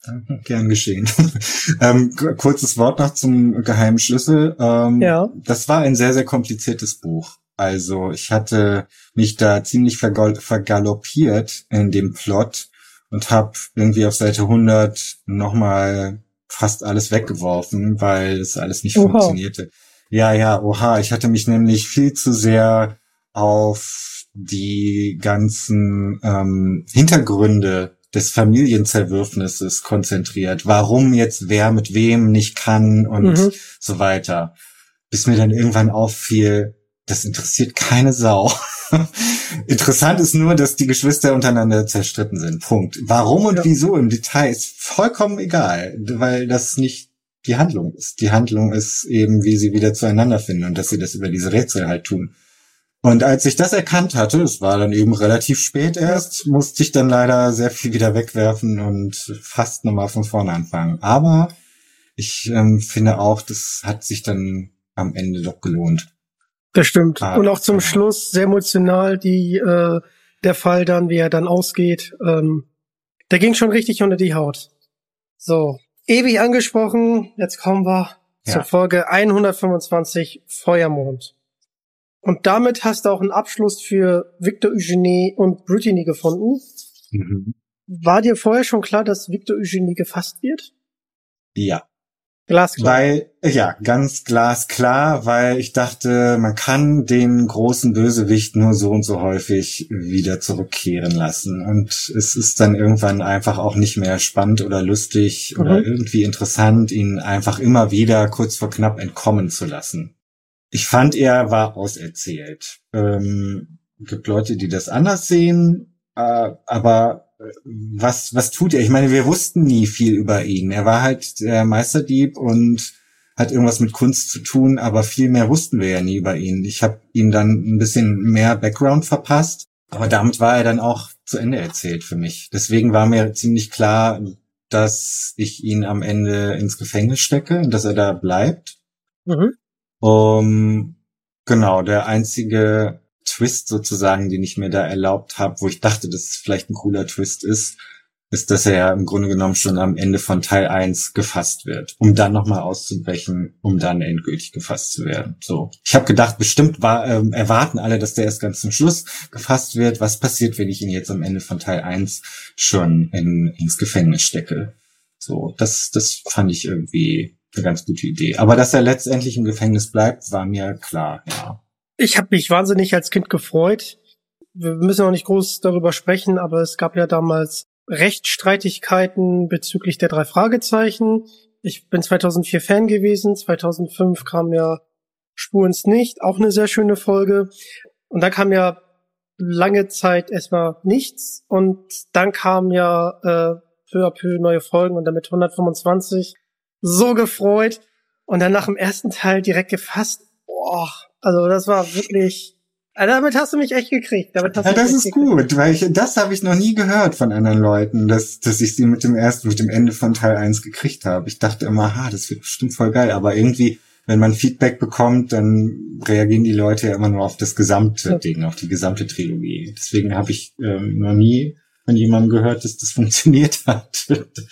Gern geschehen. *laughs* ähm, kurzes Wort noch zum geheimen Schlüssel. Ähm, ja. Das war ein sehr, sehr kompliziertes Buch. Also ich hatte mich da ziemlich vergaloppiert in dem Plot und habe irgendwie auf Seite 100 nochmal fast alles weggeworfen, weil es alles nicht oha. funktionierte. Ja, ja, oha. Ich hatte mich nämlich viel zu sehr auf die ganzen ähm, Hintergründe des Familienzerwürfnisses konzentriert. Warum jetzt wer mit wem nicht kann und mhm. so weiter. Bis mir dann irgendwann auffiel, das interessiert keine Sau. *laughs* Interessant ist nur, dass die Geschwister untereinander zerstritten sind. Punkt. Warum und ja. wieso im Detail ist vollkommen egal, weil das nicht die Handlung ist. Die Handlung ist eben, wie sie wieder zueinander finden und dass sie das über diese Rätsel halt tun. Und als ich das erkannt hatte, es war dann eben relativ spät erst, musste ich dann leider sehr viel wieder wegwerfen und fast nochmal von vorne anfangen. Aber ich ähm, finde auch, das hat sich dann am Ende doch gelohnt. Das stimmt. Ah, und auch zum genau. Schluss sehr emotional die äh, der Fall dann, wie er dann ausgeht. Ähm, der ging schon richtig unter die Haut. So, ewig angesprochen. Jetzt kommen wir ja. zur Folge 125 Feuermond. Und damit hast du auch einen Abschluss für Victor Eugenie und Brittany gefunden. Mhm. War dir vorher schon klar, dass Victor Eugenie gefasst wird? Ja. Glasklar. Weil, ja, ganz glasklar, weil ich dachte, man kann den großen Bösewicht nur so und so häufig wieder zurückkehren lassen. Und es ist dann irgendwann einfach auch nicht mehr spannend oder lustig mhm. oder irgendwie interessant, ihn einfach immer wieder kurz vor knapp entkommen zu lassen. Ich fand, er war auserzählt. Ähm, gibt Leute, die das anders sehen, äh, aber was, was tut er? Ich meine, wir wussten nie viel über ihn. Er war halt der Meisterdieb und hat irgendwas mit Kunst zu tun, aber viel mehr wussten wir ja nie über ihn. Ich habe ihm dann ein bisschen mehr Background verpasst, aber damit war er dann auch zu Ende erzählt für mich. Deswegen war mir ziemlich klar, dass ich ihn am Ende ins Gefängnis stecke und dass er da bleibt. Mhm. Um, genau, der einzige Twist sozusagen, den ich mir da erlaubt habe, wo ich dachte, dass es vielleicht ein cooler Twist ist, ist, dass er ja im Grunde genommen schon am Ende von Teil 1 gefasst wird, um dann nochmal auszubrechen, um dann endgültig gefasst zu werden. So. Ich habe gedacht, bestimmt war, ähm, erwarten alle, dass der erst ganz zum Schluss gefasst wird. Was passiert, wenn ich ihn jetzt am Ende von Teil 1 schon in, ins Gefängnis stecke? So, das, das fand ich irgendwie eine ganz gute Idee. Aber dass er letztendlich im Gefängnis bleibt, war mir klar, ja. Ich habe mich wahnsinnig als Kind gefreut. Wir müssen auch nicht groß darüber sprechen, aber es gab ja damals Rechtsstreitigkeiten bezüglich der drei Fragezeichen. Ich bin 2004 Fan gewesen. 2005 kam ja Spur ins Nicht, auch eine sehr schöne Folge. Und dann kam ja lange Zeit erstmal nichts und dann kam ja äh, peu à peu neue Folgen und damit 125 so gefreut und dann nach dem ersten Teil direkt gefasst. Boah, also das war wirklich. Also damit hast du mich echt gekriegt. Damit hast ja, das ist gekriegt. gut, weil ich, das habe ich noch nie gehört von anderen Leuten, dass, dass ich sie mit dem ersten, mit dem Ende von Teil 1 gekriegt habe. Ich dachte immer, ha, das wird bestimmt voll geil, aber irgendwie, wenn man Feedback bekommt, dann reagieren die Leute ja immer nur auf das gesamte ja. Ding, auf die gesamte Trilogie. Deswegen habe ich ähm, noch nie von jemandem gehört, dass das funktioniert hat.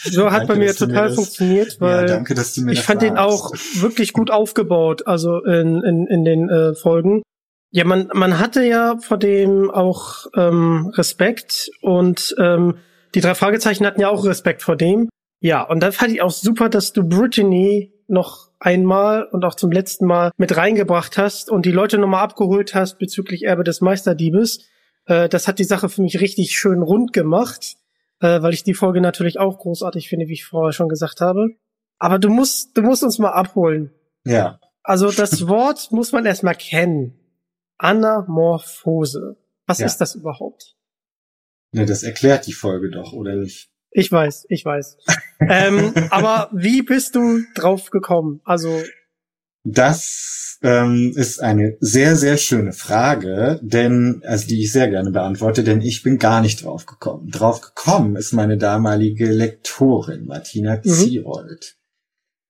So hat bei mir total mir funktioniert, weil ja, danke, ich fand den auch wirklich gut aufgebaut, also in, in, in den äh, Folgen. Ja, man, man hatte ja vor dem auch ähm, Respekt und ähm, die drei Fragezeichen hatten ja auch Respekt vor dem. Ja, und dann fand ich auch super, dass du Brittany noch einmal und auch zum letzten Mal mit reingebracht hast und die Leute nochmal abgeholt hast bezüglich Erbe des Meisterdiebes. Äh, das hat die Sache für mich richtig schön rund gemacht, äh, weil ich die Folge natürlich auch großartig finde, wie ich vorher schon gesagt habe. Aber du musst, du musst uns mal abholen. Ja. Also das *laughs* Wort muss man erstmal kennen. Anamorphose. Was ja. ist das überhaupt? Ne, das erklärt die Folge doch, oder nicht? Ich weiß, ich weiß. *laughs* ähm, aber wie bist du drauf gekommen? Also Das ähm, ist eine sehr, sehr schöne Frage, denn, also die ich sehr gerne beantworte, denn ich bin gar nicht drauf gekommen. Drauf gekommen ist meine damalige Lektorin, Martina mhm. Zierold.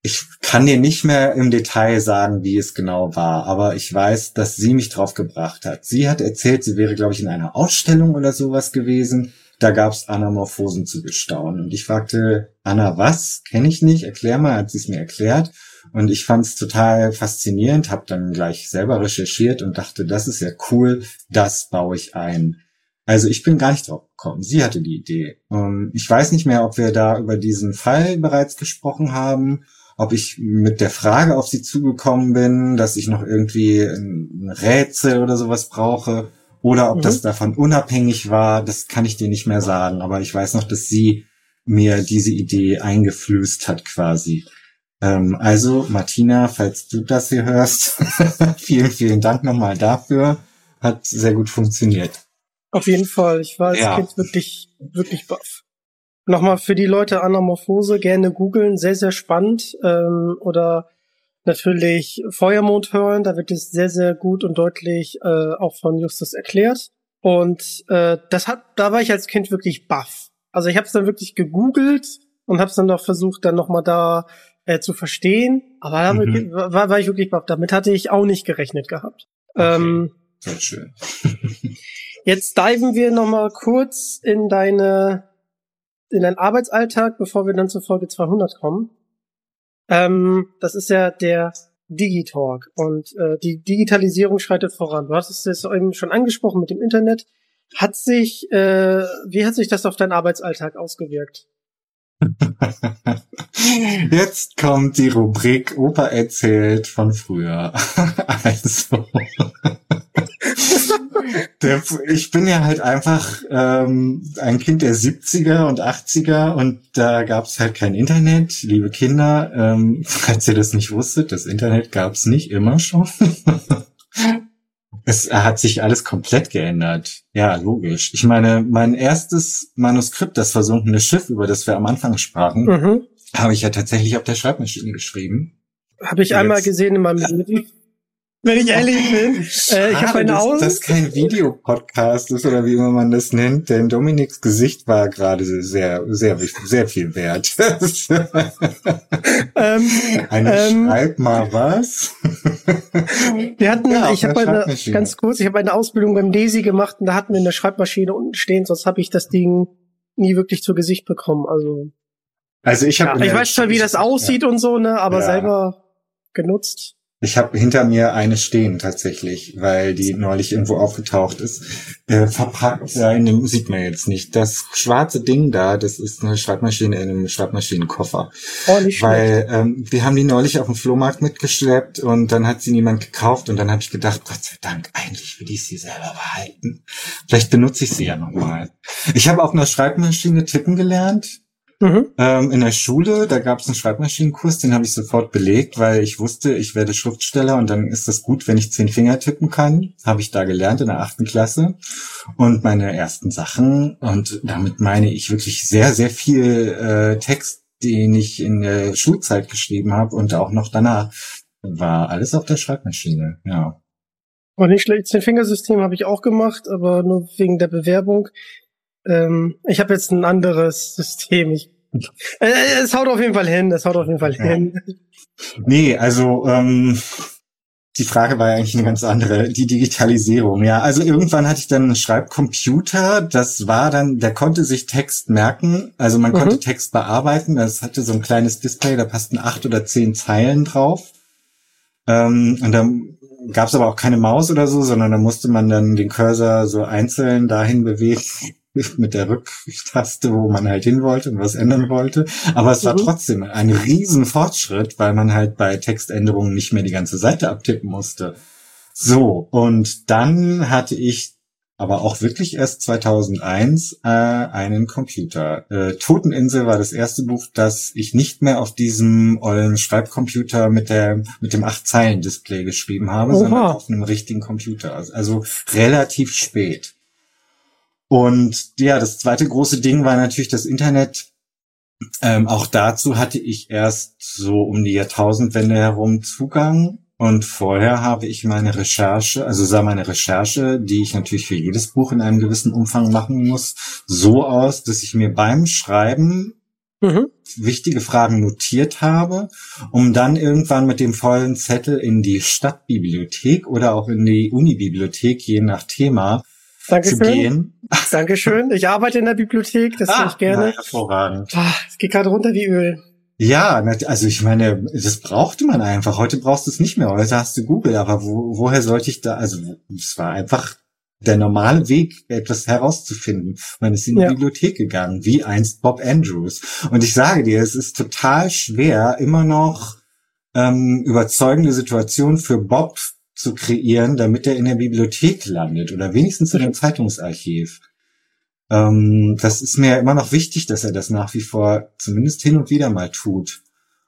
Ich kann dir nicht mehr im Detail sagen, wie es genau war, aber ich weiß, dass sie mich drauf gebracht hat. Sie hat erzählt, sie wäre, glaube ich, in einer Ausstellung oder sowas gewesen. Da gab es Anamorphosen zu bestaunen. Und ich fragte, Anna, was? Kenne ich nicht? Erklär mal, hat sie es mir erklärt. Und ich fand es total faszinierend, habe dann gleich selber recherchiert und dachte, das ist ja cool, das baue ich ein. Also ich bin gar nicht drauf gekommen. Sie hatte die Idee. Ich weiß nicht mehr, ob wir da über diesen Fall bereits gesprochen haben ob ich mit der Frage auf sie zugekommen bin, dass ich noch irgendwie ein Rätsel oder sowas brauche, oder ob mhm. das davon unabhängig war, das kann ich dir nicht mehr sagen. Aber ich weiß noch, dass sie mir diese Idee eingeflößt hat quasi. Ähm, also Martina, falls du das hier hörst, *laughs* vielen, vielen Dank nochmal dafür. Hat sehr gut funktioniert. Auf jeden Fall. Ich war als ja. Kind wirklich, wirklich baff. Nochmal für die Leute Anamorphose gerne googeln, sehr, sehr spannend. Ähm, oder natürlich Feuermond hören, da wird es sehr, sehr gut und deutlich äh, auch von Justus erklärt. Und äh, das hat, da war ich als Kind wirklich baff. Also ich habe es dann wirklich gegoogelt und habe es dann noch versucht, dann nochmal da äh, zu verstehen. Aber damit mhm. war, war ich wirklich baff. Damit hatte ich auch nicht gerechnet gehabt. Okay. Ähm, Sehr schön. *laughs* jetzt diven wir nochmal kurz in deine in deinen Arbeitsalltag, bevor wir dann zur Folge 200 kommen. Ähm, das ist ja der Digitalk und äh, die Digitalisierung schreitet voran. Du hast es jetzt eben schon angesprochen mit dem Internet. Hat sich, äh, wie hat sich das auf deinen Arbeitsalltag ausgewirkt? *laughs* Jetzt kommt die Rubrik Opa erzählt von früher. *laughs* also. Der, ich bin ja halt einfach ähm, ein Kind der 70er und 80er und da gab es halt kein Internet. Liebe Kinder, ähm, *laughs* falls ihr das nicht wusstet, das Internet gab es nicht immer schon. Es hat sich alles komplett geändert. Ja, logisch. Ich meine, mein erstes Manuskript, das versunkene Schiff, über das wir am Anfang sprachen, mhm. habe ich ja tatsächlich auf der Schreibmaschine geschrieben. Habe ich einmal gesehen in meinem Leben wenn ich ehrlich bin. Äh, ich habe eine Aus. Dass das kein Videopodcast ist oder wie immer man das nennt, denn Dominiks Gesicht war gerade sehr, sehr, sehr viel wert. *laughs* ähm, eine ähm, Schreib mal was. wir hatten, ja, ich habe eine, ganz kurz, ich habe eine Ausbildung beim Desi gemacht und da hatten wir eine Schreibmaschine unten stehen, sonst habe ich das Ding nie wirklich zu Gesicht bekommen. Also, also ich habe, ja, ich weiß schon, wie das aussieht ja. und so, ne, aber selber genutzt. Ich habe hinter mir eine stehen tatsächlich, weil die neulich irgendwo aufgetaucht ist. Äh, verpackt, dem sieht man jetzt nicht. Das schwarze Ding da, das ist eine Schreibmaschine in einem Schreibmaschinenkoffer. Oh, nicht weil ähm, wir haben die neulich auf dem Flohmarkt mitgeschleppt und dann hat sie niemand gekauft und dann habe ich gedacht, Gott sei Dank, eigentlich will ich sie selber behalten. Vielleicht benutze ich sie ja nochmal. Ich habe auf einer Schreibmaschine tippen gelernt Mhm. Ähm, in der Schule, da gab es einen Schreibmaschinenkurs, den habe ich sofort belegt, weil ich wusste, ich werde Schriftsteller und dann ist das gut, wenn ich zehn Finger tippen kann. Habe ich da gelernt in der achten Klasse. Und meine ersten Sachen, und damit meine ich wirklich sehr, sehr viel äh, Text, den ich in der Schulzeit geschrieben habe und auch noch danach, war alles auf der Schreibmaschine, ja. Und nicht schlecht, Zehn-Fingersystem habe ich auch gemacht, aber nur wegen der Bewerbung. Ähm, ich habe jetzt ein anderes System. Ich äh, es haut auf jeden Fall hin, es haut auf jeden Fall hin. Nee, also ähm, die Frage war ja eigentlich eine ganz andere, die Digitalisierung. Ja, also irgendwann hatte ich dann einen Schreibcomputer, das war dann, der konnte sich Text merken, also man mhm. konnte Text bearbeiten, das hatte so ein kleines Display, da passten acht oder zehn Zeilen drauf. Ähm, und dann gab es aber auch keine Maus oder so, sondern da musste man dann den Cursor so einzeln dahin bewegen, mit der Rücktaste, wo man halt hin wollte und was ändern wollte. Aber es war mhm. trotzdem ein riesen Fortschritt, weil man halt bei Textänderungen nicht mehr die ganze Seite abtippen musste. So, und dann hatte ich aber auch wirklich erst 2001 äh, einen Computer. Äh, Toteninsel war das erste Buch, das ich nicht mehr auf diesem ollen Schreibcomputer mit der mit dem acht Zeilen Display geschrieben habe, Oha. sondern auf einem richtigen Computer. Also relativ spät. Und ja, das zweite große Ding war natürlich das Internet. Ähm, auch dazu hatte ich erst so um die Jahrtausendwende herum Zugang. Und vorher habe ich meine Recherche, also sah meine Recherche, die ich natürlich für jedes Buch in einem gewissen Umfang machen muss, so aus, dass ich mir beim Schreiben mhm. wichtige Fragen notiert habe, um dann irgendwann mit dem vollen Zettel in die Stadtbibliothek oder auch in die Unibibliothek, je nach Thema, Dankeschön. zu gehen. *laughs* Dankeschön. Ich arbeite in der Bibliothek, das ah, ich gerne. Na, hervorragend. Ah, es geht gerade runter wie Öl. Ja, also ich meine, das brauchte man einfach. Heute brauchst du es nicht mehr. Heute hast du Google, aber wo, woher sollte ich da? Also es war einfach der normale Weg, etwas herauszufinden. Man ist in die ja. Bibliothek gegangen, wie einst Bob Andrews. Und ich sage dir, es ist total schwer, immer noch ähm, überzeugende Situationen für Bob zu kreieren, damit er in der Bibliothek landet oder wenigstens in einem Zeitungsarchiv. Ähm, das ist mir immer noch wichtig, dass er das nach wie vor zumindest hin und wieder mal tut.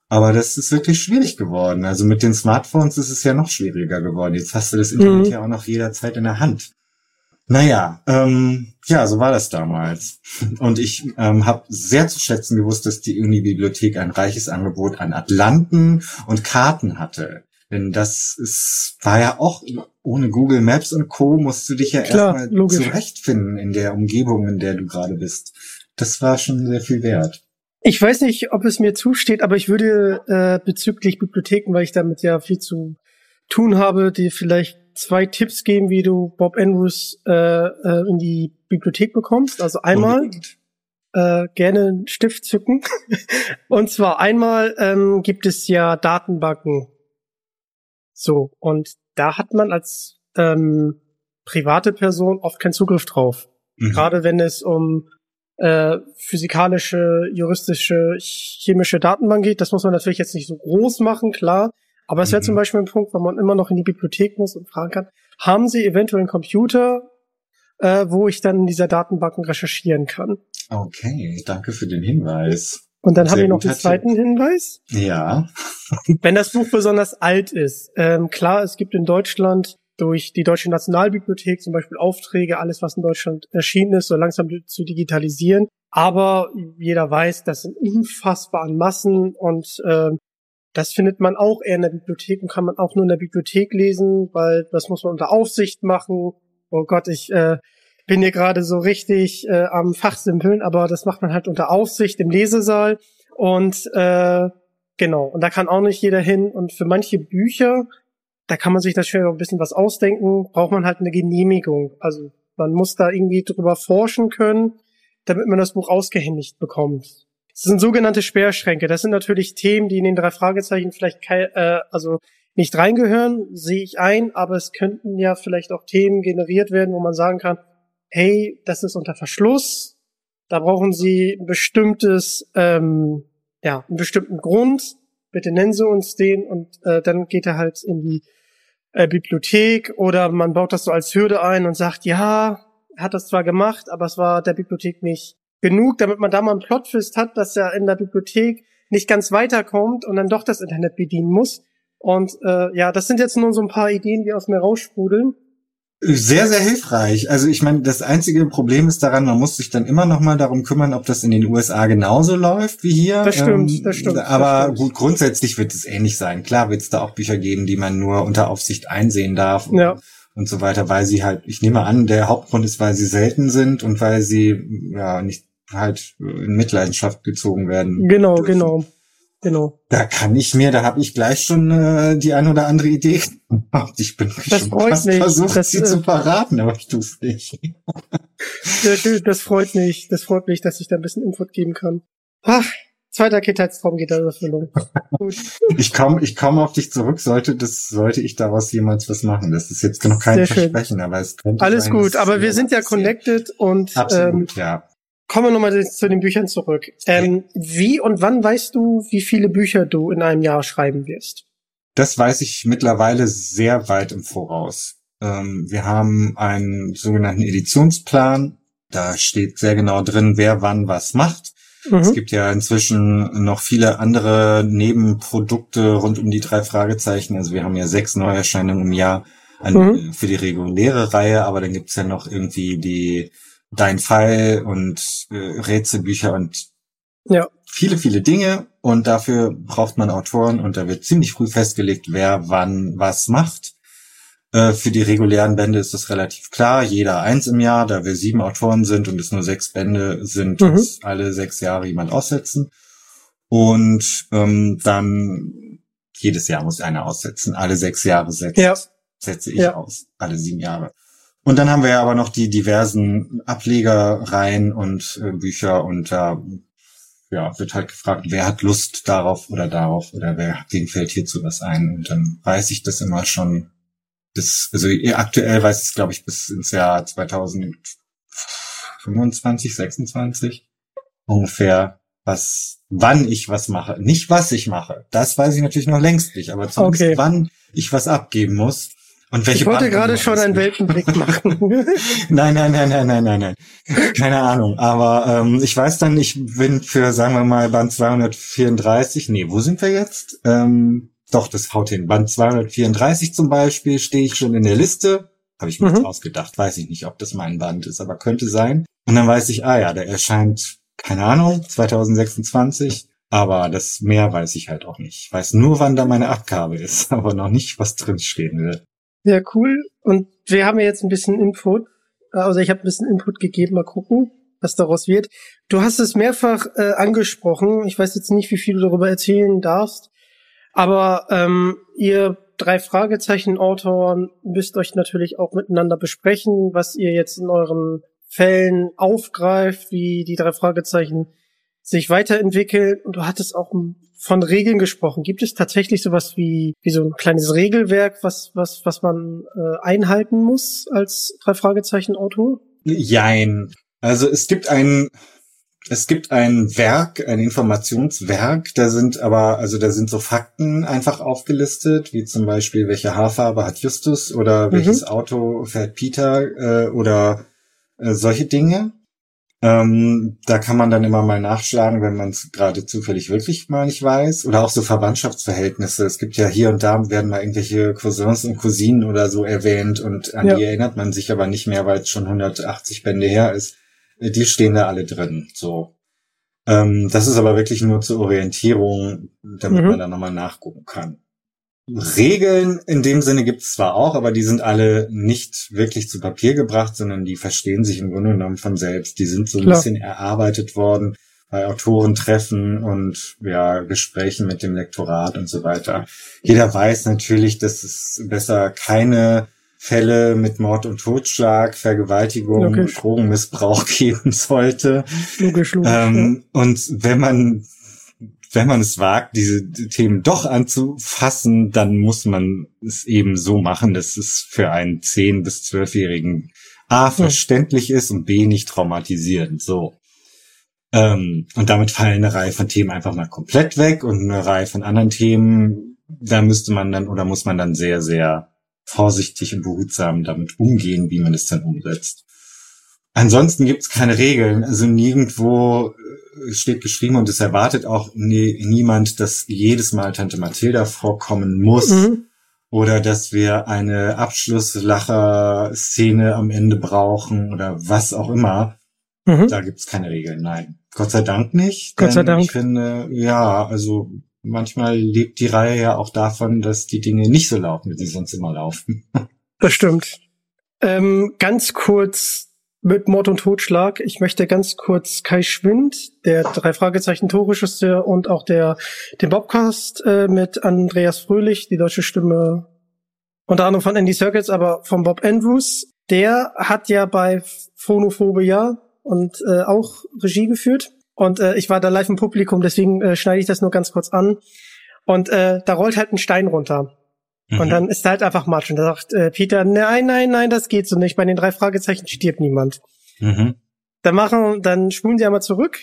Aber das ist wirklich schwierig geworden. Also mit den Smartphones ist es ja noch schwieriger geworden. Jetzt hast du das Internet mhm. ja auch noch jederzeit in der Hand. Naja, ähm, ja, so war das damals. Und ich ähm, habe sehr zu schätzen gewusst, dass die Uni-Bibliothek ein reiches Angebot an Atlanten und Karten hatte. Denn das ist, war ja auch ohne Google Maps und Co. musst du dich ja erstmal zurechtfinden in der Umgebung, in der du gerade bist. Das war schon sehr viel wert. Ich weiß nicht, ob es mir zusteht, aber ich würde äh, bezüglich Bibliotheken, weil ich damit ja viel zu tun habe, dir vielleicht zwei Tipps geben, wie du Bob Andrews äh, äh, in die Bibliothek bekommst. Also einmal äh, gerne einen Stift zücken. *laughs* und zwar einmal ähm, gibt es ja Datenbanken so, und da hat man als ähm, private Person oft keinen Zugriff drauf. Mhm. Gerade wenn es um äh, physikalische, juristische, chemische Datenbank geht. Das muss man natürlich jetzt nicht so groß machen, klar. Aber es wäre mhm. zum Beispiel ein Punkt, wo man immer noch in die Bibliothek muss und fragen kann, haben Sie eventuell einen Computer, äh, wo ich dann in dieser Datenbanken recherchieren kann? Okay, danke für den Hinweis. Und dann haben wir noch den zweiten Hinweis. Ja. *laughs* Wenn das Buch besonders alt ist. Ähm, klar, es gibt in Deutschland durch die Deutsche Nationalbibliothek zum Beispiel Aufträge, alles, was in Deutschland erschienen ist, so langsam zu digitalisieren. Aber jeder weiß, das sind unfassbar an Massen und äh, das findet man auch eher in der Bibliothek und kann man auch nur in der Bibliothek lesen, weil das muss man unter Aufsicht machen. Oh Gott, ich äh, bin hier gerade so richtig äh, am Fachsimpeln, aber das macht man halt unter Aufsicht im Lesesaal und äh, genau, und da kann auch nicht jeder hin und für manche Bücher, da kann man sich natürlich ein bisschen was ausdenken, braucht man halt eine Genehmigung. Also man muss da irgendwie drüber forschen können, damit man das Buch ausgehändigt bekommt. Das sind sogenannte Sperrschränke. Das sind natürlich Themen, die in den drei Fragezeichen vielleicht äh, also nicht reingehören, sehe ich ein, aber es könnten ja vielleicht auch Themen generiert werden, wo man sagen kann, hey, das ist unter Verschluss, da brauchen Sie ein bestimmtes, ähm, ja, einen bestimmten Grund, bitte nennen Sie uns den und äh, dann geht er halt in die äh, Bibliothek oder man baut das so als Hürde ein und sagt, ja, hat das zwar gemacht, aber es war der Bibliothek nicht genug, damit man da mal einen Plotfist hat, dass er in der Bibliothek nicht ganz weiterkommt und dann doch das Internet bedienen muss. Und äh, ja, das sind jetzt nur so ein paar Ideen, die aus mir raussprudeln. Sehr, sehr hilfreich. Also ich meine, das einzige Problem ist daran, man muss sich dann immer noch mal darum kümmern, ob das in den USA genauso läuft wie hier. Das stimmt, ähm, das stimmt. Aber das stimmt. gut, grundsätzlich wird es ähnlich sein. Klar wird es da auch Bücher geben, die man nur unter Aufsicht einsehen darf und, ja. und so weiter, weil sie halt, ich nehme an, der Hauptgrund ist, weil sie selten sind und weil sie ja nicht halt in Mitleidenschaft gezogen werden. Genau, dürfen. genau. Genau. Da kann ich mir, da habe ich gleich schon äh, die ein oder andere Idee. Ich bin das schon fast mich. versucht, das, sie äh, zu verraten, aber ich tue es nicht. das freut mich. Das freut mich, dass ich da ein bisschen Input geben kann. Ach, zweiter Kindheitstraum geht da in Erfüllung. *laughs* ich komme ich komm auf dich zurück, sollte das, sollte ich daraus jemals was machen. Das ist jetzt noch kein Sehr Versprechen, schön. aber es könnte Alles sein, gut, aber wir sind ja connected und Absolut, ähm, ja. Kommen wir nochmal zu den Büchern zurück. Ähm, wie und wann weißt du, wie viele Bücher du in einem Jahr schreiben wirst? Das weiß ich mittlerweile sehr weit im Voraus. Ähm, wir haben einen sogenannten Editionsplan. Da steht sehr genau drin, wer wann was macht. Mhm. Es gibt ja inzwischen noch viele andere Nebenprodukte rund um die drei Fragezeichen. Also wir haben ja sechs Neuerscheinungen im Jahr an, mhm. für die reguläre Reihe, aber dann gibt's ja noch irgendwie die Dein Fall und äh, Rätselbücher und Ja. Viele, viele Dinge und dafür braucht man Autoren und da wird ziemlich früh festgelegt, wer wann was macht. Äh, für die regulären Bände ist das relativ klar. Jeder eins im Jahr, da wir sieben Autoren sind und es nur sechs Bände sind, Mhm. muss alle sechs Jahre jemand aussetzen. Und ähm, dann jedes Jahr muss einer aussetzen. Alle sechs Jahre setzt, Ja. setze ich Ja. aus. Alle sieben Jahre. Und dann haben wir ja aber noch die diversen Ablegereien und äh, Bücher und da ja, wird halt gefragt, wer hat Lust darauf oder darauf oder wer, wem fällt hierzu was ein. Und dann weiß ich das immer schon. Das, also aktuell weiß ich es, glaube ich, bis ins Jahr 2025, 26 ungefähr, was, wann ich was mache. Nicht was ich mache. Das weiß ich natürlich noch längst nicht, aber zumindest Okay. wann ich was abgeben muss. Und welche Ich wollte gerade schon einen wird. Welpenblick machen. *laughs* Nein, nein, nein, nein, nein, nein, nein. Keine Ahnung. Aber ähm, ich weiß dann, ich bin für, sagen wir mal, Band 234. Nee, wo sind wir jetzt? Ähm, doch, das haut hin. Band 234 zum Beispiel stehe ich schon in der Liste. Habe ich mir Mhm. jetzt ausgedacht. Weiß ich nicht, ob das mein Band ist, aber könnte sein. Und dann weiß ich, ah ja, der erscheint, keine Ahnung, 2026. Aber das mehr weiß ich halt auch nicht. Ich weiß nur, wann da meine Abgabe ist, *laughs* aber noch nicht, was drin stehen wird. Ja, cool. Und wir haben ja jetzt ein bisschen Input. Also ich habe ein bisschen Input gegeben. Mal gucken, was daraus wird. Du hast es mehrfach äh, angesprochen. Ich weiß jetzt nicht, wie viel du darüber erzählen darfst. Aber ähm, ihr drei Fragezeichen-Autoren müsst euch natürlich auch miteinander besprechen, was ihr jetzt in euren Fällen aufgreift, wie die drei Fragezeichen sich weiterentwickeln. Und du hattest auch von Regeln gesprochen. Gibt es tatsächlich sowas wie, wie so ein kleines Regelwerk, was, was, was man äh, einhalten muss als drei Fragezeichen-Autor? Jein. Also es gibt ein, es gibt ein Werk, ein Informationswerk, da sind aber, also da sind so Fakten einfach aufgelistet, wie zum Beispiel, welche Haarfarbe hat Justus oder Mhm. welches Auto fährt Peter äh, oder äh, solche Dinge. Ähm, da kann man dann immer mal nachschlagen, wenn man es gerade zufällig wirklich mal nicht weiß. Oder auch so Verwandtschaftsverhältnisse. Es gibt ja hier und da werden mal irgendwelche Cousins und Cousinen oder so erwähnt und an Ja. die erinnert man sich aber nicht mehr, weil es schon 180 Bände her ist. Äh, Die stehen da alle drin. So. Ähm, das ist aber wirklich nur zur Orientierung, damit Mhm. man da nochmal nachgucken kann. Regeln in dem Sinne gibt es zwar auch, aber die sind alle nicht wirklich zu Papier gebracht, sondern die verstehen sich im Grunde genommen von selbst. Die sind so ein Klar. bisschen erarbeitet worden bei Autorentreffen und ja, Gesprächen mit dem Lektorat und so weiter. Jeder weiß natürlich, dass es besser keine Fälle mit Mord und Totschlag, Vergewaltigung und Drogenmissbrauch *laughs* geben sollte. Logisch, logisch. Ähm, und wenn man, wenn man es wagt, diese Themen doch anzufassen, dann muss man es eben so machen, dass es für einen 10- bis 12-Jährigen A, verständlich ist und B, nicht traumatisierend, so. Ähm, und damit fallen eine Reihe von Themen einfach mal komplett weg und eine Reihe von anderen Themen, da müsste man dann oder muss man dann sehr, sehr vorsichtig und behutsam damit umgehen, wie man es dann umsetzt. Ansonsten gibt es keine Regeln. Also nirgendwo äh, steht geschrieben und es erwartet auch nie, niemand, dass jedes Mal Tante Mathilda vorkommen muss Mhm. oder dass wir eine Abschlusslacher-Szene am Ende brauchen oder was auch immer. Mhm. Da gibt's keine Regeln, nein. Gott sei Dank nicht. Gott sei Dank. Ich finde, ja, also manchmal lebt die Reihe ja auch davon, dass die Dinge nicht so laufen, wie sie sonst immer laufen. *laughs* Das stimmt. Ähm, ganz kurz mit Mord und Totschlag. Ich möchte ganz kurz Kai Schwind, der drei Fragezeichen Torregisseur und auch der den Bobcast äh, mit Andreas Fröhlich, die deutsche Stimme unter anderem von Andy Circus, aber von Bob Andrews. Der hat ja bei Phonophobia und äh, auch Regie geführt. Und äh, ich war da live im Publikum, deswegen äh, schneide ich das nur ganz kurz an. Und äh, da rollt halt ein Stein runter. Und Mhm. dann ist da halt einfach Matsch. Und da sagt äh, Peter, nein, nein, nein, das geht so nicht. Bei den drei Fragezeichen stirbt niemand. Mhm. Dann machen, dann spulen sie einmal zurück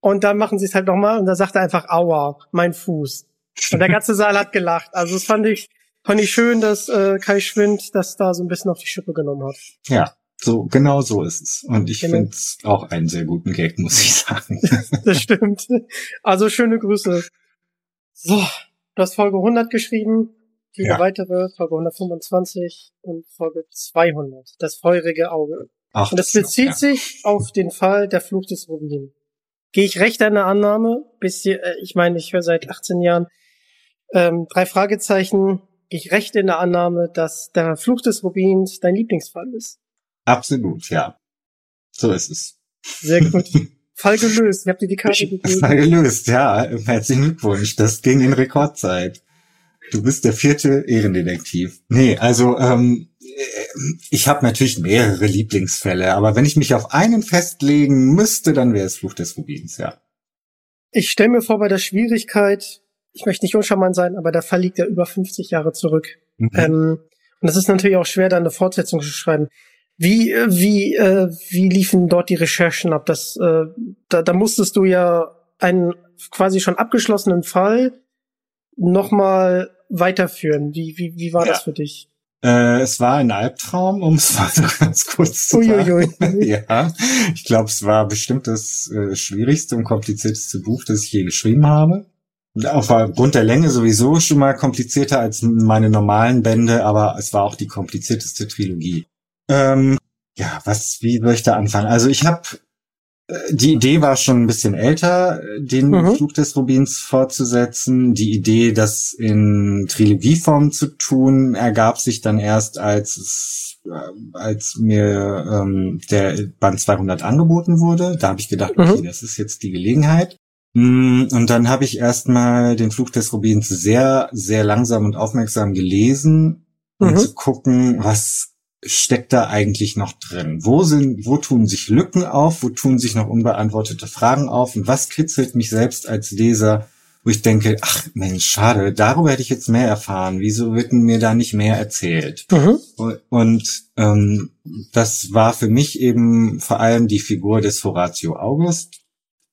und dann machen sie es halt nochmal und dann sagt er einfach, aua, mein Fuß. Und der ganze Saal hat gelacht. Also das fand ich, fand ich schön, dass äh, Kai Schwind das da so ein bisschen auf die Schippe genommen hat. Ja, so genau so ist es. Und ich Genau. finde es auch einen sehr guten Gag, muss ich sagen. *laughs* Das stimmt. Also schöne Grüße. So, du hast Folge 100 geschrieben, viele Ja. weitere, Folge 125 und Folge 200, das feurige Auge. Ach, Und das bezieht ja. sich auf den Fall der Fluch des Rubin. gehe ich recht an der Annahme, bis hier, äh, ich meine, ich höre seit 18 Jahren ähm, drei Fragezeichen, gehe ich recht in der Annahme, dass der Fluch des Rubins dein Lieblingsfall ist. Absolut, ja. So ist es. Sehr gut. *laughs* Fall gelöst. Ich habe dir die Karte gegeben. Fall gelöst, ja. Herzlichen Glückwunsch. Das ging in Rekordzeit. Du bist der vierte Ehrendetektiv. Nee, also ähm, ich habe natürlich mehrere Lieblingsfälle, aber wenn ich mich auf einen festlegen müsste, dann wäre es Fluch des Rubins, ja. Ich stelle mir vor, bei der Schwierigkeit, ich möchte nicht uncharmant sein, aber der Fall liegt ja über 50 Jahre zurück. Mhm. Ähm, und es ist natürlich auch schwer, da eine Fortsetzung zu schreiben. Wie, äh, wie, äh, wie liefen dort die Recherchen ab? Das, äh, da, da musstest du ja einen quasi schon abgeschlossenen Fall nochmal weiterführen. Wie, wie, wie war ja. das für dich? Äh, es war ein Albtraum, um es mal *laughs* so ganz kurz zu sagen. *laughs* ja, ich glaube, es war bestimmt das äh, schwierigste und komplizierteste Buch, das ich je geschrieben habe. Aufgrund der Länge sowieso schon mal komplizierter als meine normalen Bände, aber es war auch die komplizierteste Trilogie. Ähm, ja, was, wie soll ich da anfangen? Also ich habe die Idee war schon ein bisschen älter, den mhm. Flug des Rubins fortzusetzen. Die Idee, das in Trilogieform zu tun, ergab sich dann erst, als es, äh, als mir ähm, der Band 200 angeboten wurde. Da habe ich gedacht, okay, mhm. das ist jetzt die Gelegenheit. Mm, und dann habe ich erstmal den Flug des Rubins sehr, sehr langsam und aufmerksam gelesen, um mhm. zu gucken, was steckt da eigentlich noch drin? Wo sind, wo tun sich Lücken auf? Wo tun sich noch unbeantwortete Fragen auf? Und was kitzelt mich selbst als Leser, wo ich denke, ach Mensch, schade, darüber hätte ich jetzt mehr erfahren. Wieso wird mir da nicht mehr erzählt? Mhm. Und ähm, das war für mich eben vor allem die Figur des Horatio August,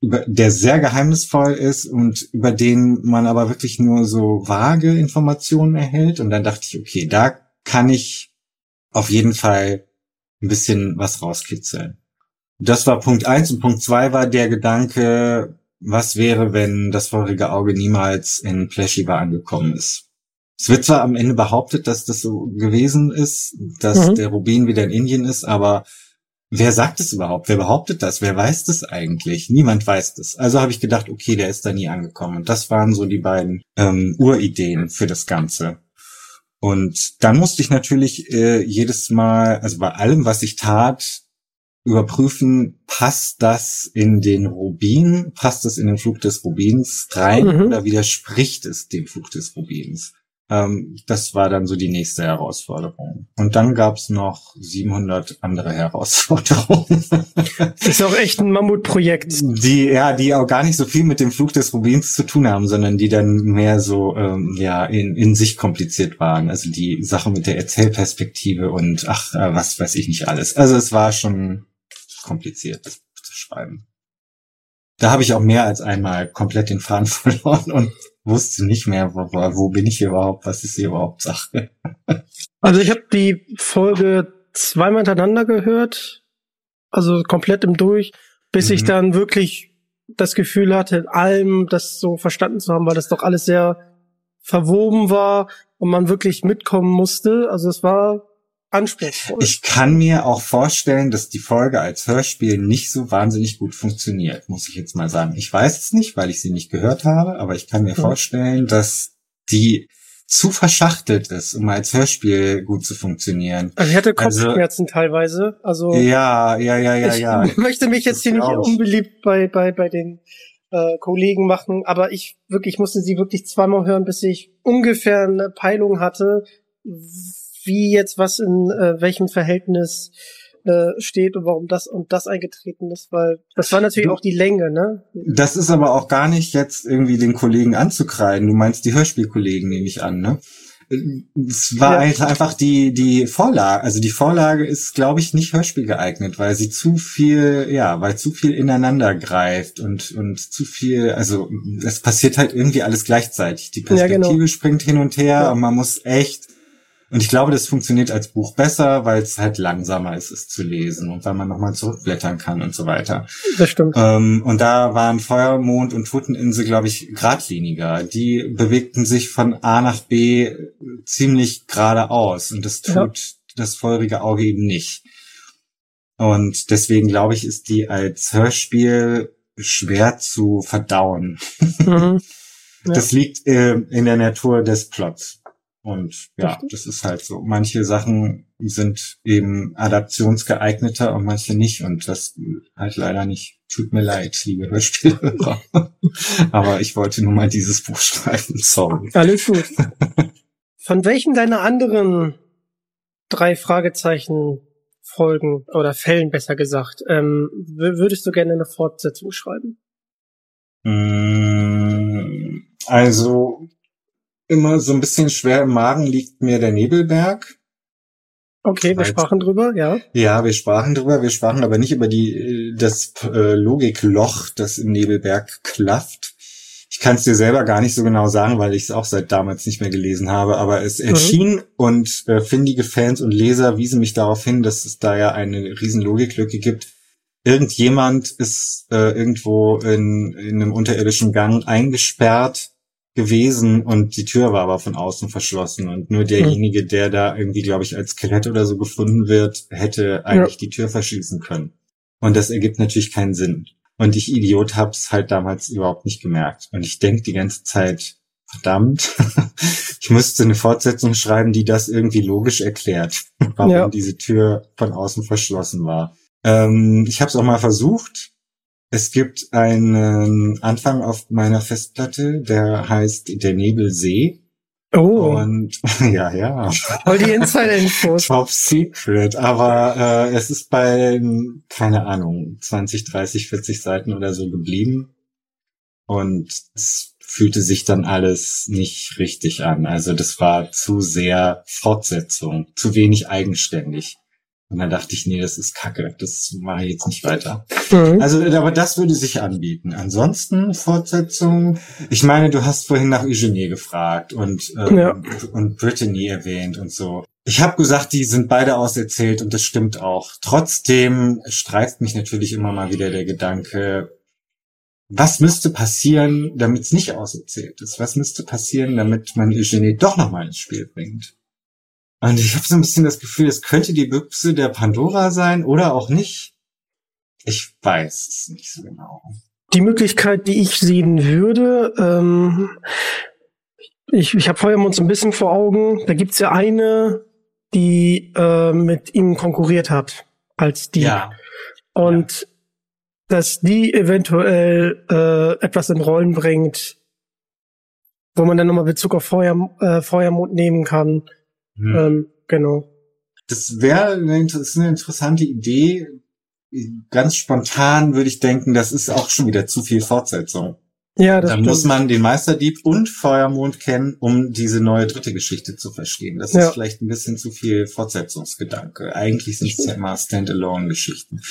der sehr geheimnisvoll ist und über den man aber wirklich nur so vage Informationen erhält. Und dann dachte ich, okay, da kann ich auf jeden Fall ein bisschen was rauskitzeln. Das war Punkt eins und Punkt zwei war der Gedanke, was wäre, wenn das vorige Auge niemals in Pleshiva angekommen ist. Es wird zwar am Ende behauptet, dass das so gewesen ist, dass mhm. der Rubin wieder in Indien ist, aber wer sagt es überhaupt? Wer behauptet das? Wer weiß das eigentlich? Niemand weiß das. Also habe ich gedacht, okay, der ist da nie angekommen. Und das waren so die beiden ähm, Urideen für das Ganze. Und dann musste ich natürlich äh, jedes Mal, also bei allem, was ich tat, überprüfen, passt das in den Rubin, passt das in den Flug des Rubins rein mhm. oder widerspricht es dem Flug des Rubins? Ähm, das war dann so die nächste Herausforderung. Und dann gab's noch 700 andere *laughs* Herausforderungen. das ist auch echt ein Mammutprojekt. Die, ja, die auch gar nicht so viel mit dem Flug des Rubins zu tun haben, sondern die dann mehr so, ähm, ja, in, in sich kompliziert waren. Also die Sache mit der Erzählperspektive und ach, äh, was weiß ich nicht alles. Also es war schon kompliziert, das zu schreiben. Da habe ich auch mehr als einmal komplett den Faden *laughs* verloren und wusste nicht mehr, wo, wo bin ich überhaupt, was ist hier überhaupt Sache. Also ich habe die Folge zweimal hintereinander gehört, also komplett im Durch, bis mhm. ich dann wirklich das Gefühl hatte, allem das so verstanden zu haben, weil das doch alles sehr verwoben war und man wirklich mitkommen musste. Also es war anspruchsvoll. Ich kann mir auch vorstellen, dass die Folge als Hörspiel nicht so wahnsinnig gut funktioniert, muss ich jetzt mal sagen. Ich weiß es nicht, weil ich sie nicht gehört habe, aber ich kann mir hm. vorstellen, dass die zu verschachtelt ist, um als Hörspiel gut zu funktionieren. Also ich hatte also Kopfschmerzen also, teilweise. Also ja, ja, ja, ja, ja. Ich *laughs* möchte mich jetzt hier nicht auch. unbeliebt bei bei bei den äh, Kollegen machen, aber ich wirklich ich musste sie wirklich zweimal hören, bis ich ungefähr eine Peilung hatte, wie jetzt was in äh, welchem Verhältnis äh, steht und warum das und das eingetreten ist, weil das war natürlich auch die Länge, ne? Das ist aber auch gar nicht jetzt irgendwie den Kollegen anzukreiden. Du meinst die Hörspielkollegen, nehme ich an, ne? Es war ja. einfach die, die Vorlage, also die Vorlage ist, glaube ich, nicht Hörspiel geeignet, weil sie zu viel, ja, weil zu viel ineinander greift und, und zu viel, also es passiert halt irgendwie alles gleichzeitig. Die Perspektive ja, genau. springt hin und her ja. und man muss echt und ich glaube, das funktioniert als Buch besser, weil es halt langsamer ist, es zu lesen und weil man nochmal zurückblättern kann und so weiter. Das stimmt. Ähm, und da waren Feuermond und Toteninsel, glaube ich, geradliniger. Die bewegten sich von A nach B ziemlich geradeaus und das tut ja. das feurige Auge eben nicht. Und deswegen glaube ich, ist die als Hörspiel schwer zu verdauen. Mhm. *laughs* Ja. Das liegt äh, in der Natur des Plots. Und ja, das ist halt so. Manche Sachen sind eben adaptionsgeeigneter und manche nicht. Und das halt leider nicht. Tut mir leid, liebe Hörspielhörer. *laughs* Aber ich wollte nur mal dieses Buch schreiben. Sorry. Alles gut. *laughs* Von welchen deiner anderen drei Fragezeichen Folgen oder Fällen besser gesagt, ähm, würdest du gerne eine Fortsetzung schreiben? Mm, Also immer so ein bisschen schwer im Magen liegt mir der Nebelberg. Okay, wir sprachen drüber, ja. Ja, wir sprachen drüber, wir sprachen aber nicht über die äh, das äh, Logikloch, das im Nebelberg klafft. Ich kann es dir selber gar nicht so genau sagen, weil ich es auch seit damals nicht mehr gelesen habe, aber es erschien und äh, findige Fans und Leser wiesen mich darauf hin, dass es da ja eine riesen Logiklücke gibt. Irgendjemand ist äh, irgendwo in, in einem unterirdischen Gang eingesperrt gewesen und die Tür war aber von außen verschlossen und nur derjenige, der da irgendwie, glaube ich, als Skelett oder so gefunden wird, hätte eigentlich die Tür verschließen können. Und das ergibt natürlich keinen Sinn. Und ich Idiot hab's halt damals überhaupt nicht gemerkt. Und ich denk die ganze Zeit, verdammt, *laughs* ich müsste eine Fortsetzung schreiben, die das irgendwie logisch erklärt, *laughs* warum Ja. diese Tür von außen verschlossen war. Ähm, ich habe es auch mal versucht. Es gibt einen Anfang auf meiner Festplatte, der heißt Der Nebelsee. Oh, Und *laughs* ja, ja. voll die Insider-Infos. *laughs* Top Secret, aber äh, es ist bei, keine Ahnung, 20, 30, 40 Seiten oder so geblieben. Und es fühlte sich dann alles nicht richtig an. Also das war zu sehr Fortsetzung, zu wenig eigenständig. Und dann dachte ich, nee, das ist Kacke, das mache ich jetzt nicht weiter. Mhm. Also, aber das würde sich anbieten. Ansonsten Fortsetzung. Ich meine, du hast vorhin nach Eugenie gefragt und ähm, Ja. und Brittany erwähnt und so. Ich habe gesagt, die sind beide auserzählt und das stimmt auch. Trotzdem streift mich natürlich immer mal wieder der Gedanke, was müsste passieren, damit es nicht auserzählt ist? Was müsste passieren, damit man Eugenie doch nochmal ins Spiel bringt? Und ich habe so ein bisschen das Gefühl, es könnte die Büchse der Pandora sein oder auch nicht. Ich weiß es nicht so genau. Die Möglichkeit, die ich sehen würde, ähm, ich, ich habe Feuermond so ein bisschen vor Augen. Da gibt's ja eine, die äh, mit ihm konkurriert hat als Dieb. Und dass die eventuell äh, etwas in Rollen bringt, wo man dann nochmal Bezug auf Feuer, äh, Feuermond nehmen kann. Hm. Ähm, genau. Das wäre eine, eine interessante Idee. Ganz spontan würde ich denken, das ist auch schon wieder zu viel Fortsetzung. Ja, das Dann stimmt. muss man den Meisterdieb und Feuermond kennen, um diese neue dritte Geschichte zu verstehen. Das Ja. ist vielleicht ein bisschen zu viel Fortsetzungsgedanke. Eigentlich sind es ja immer Standalone-Geschichten.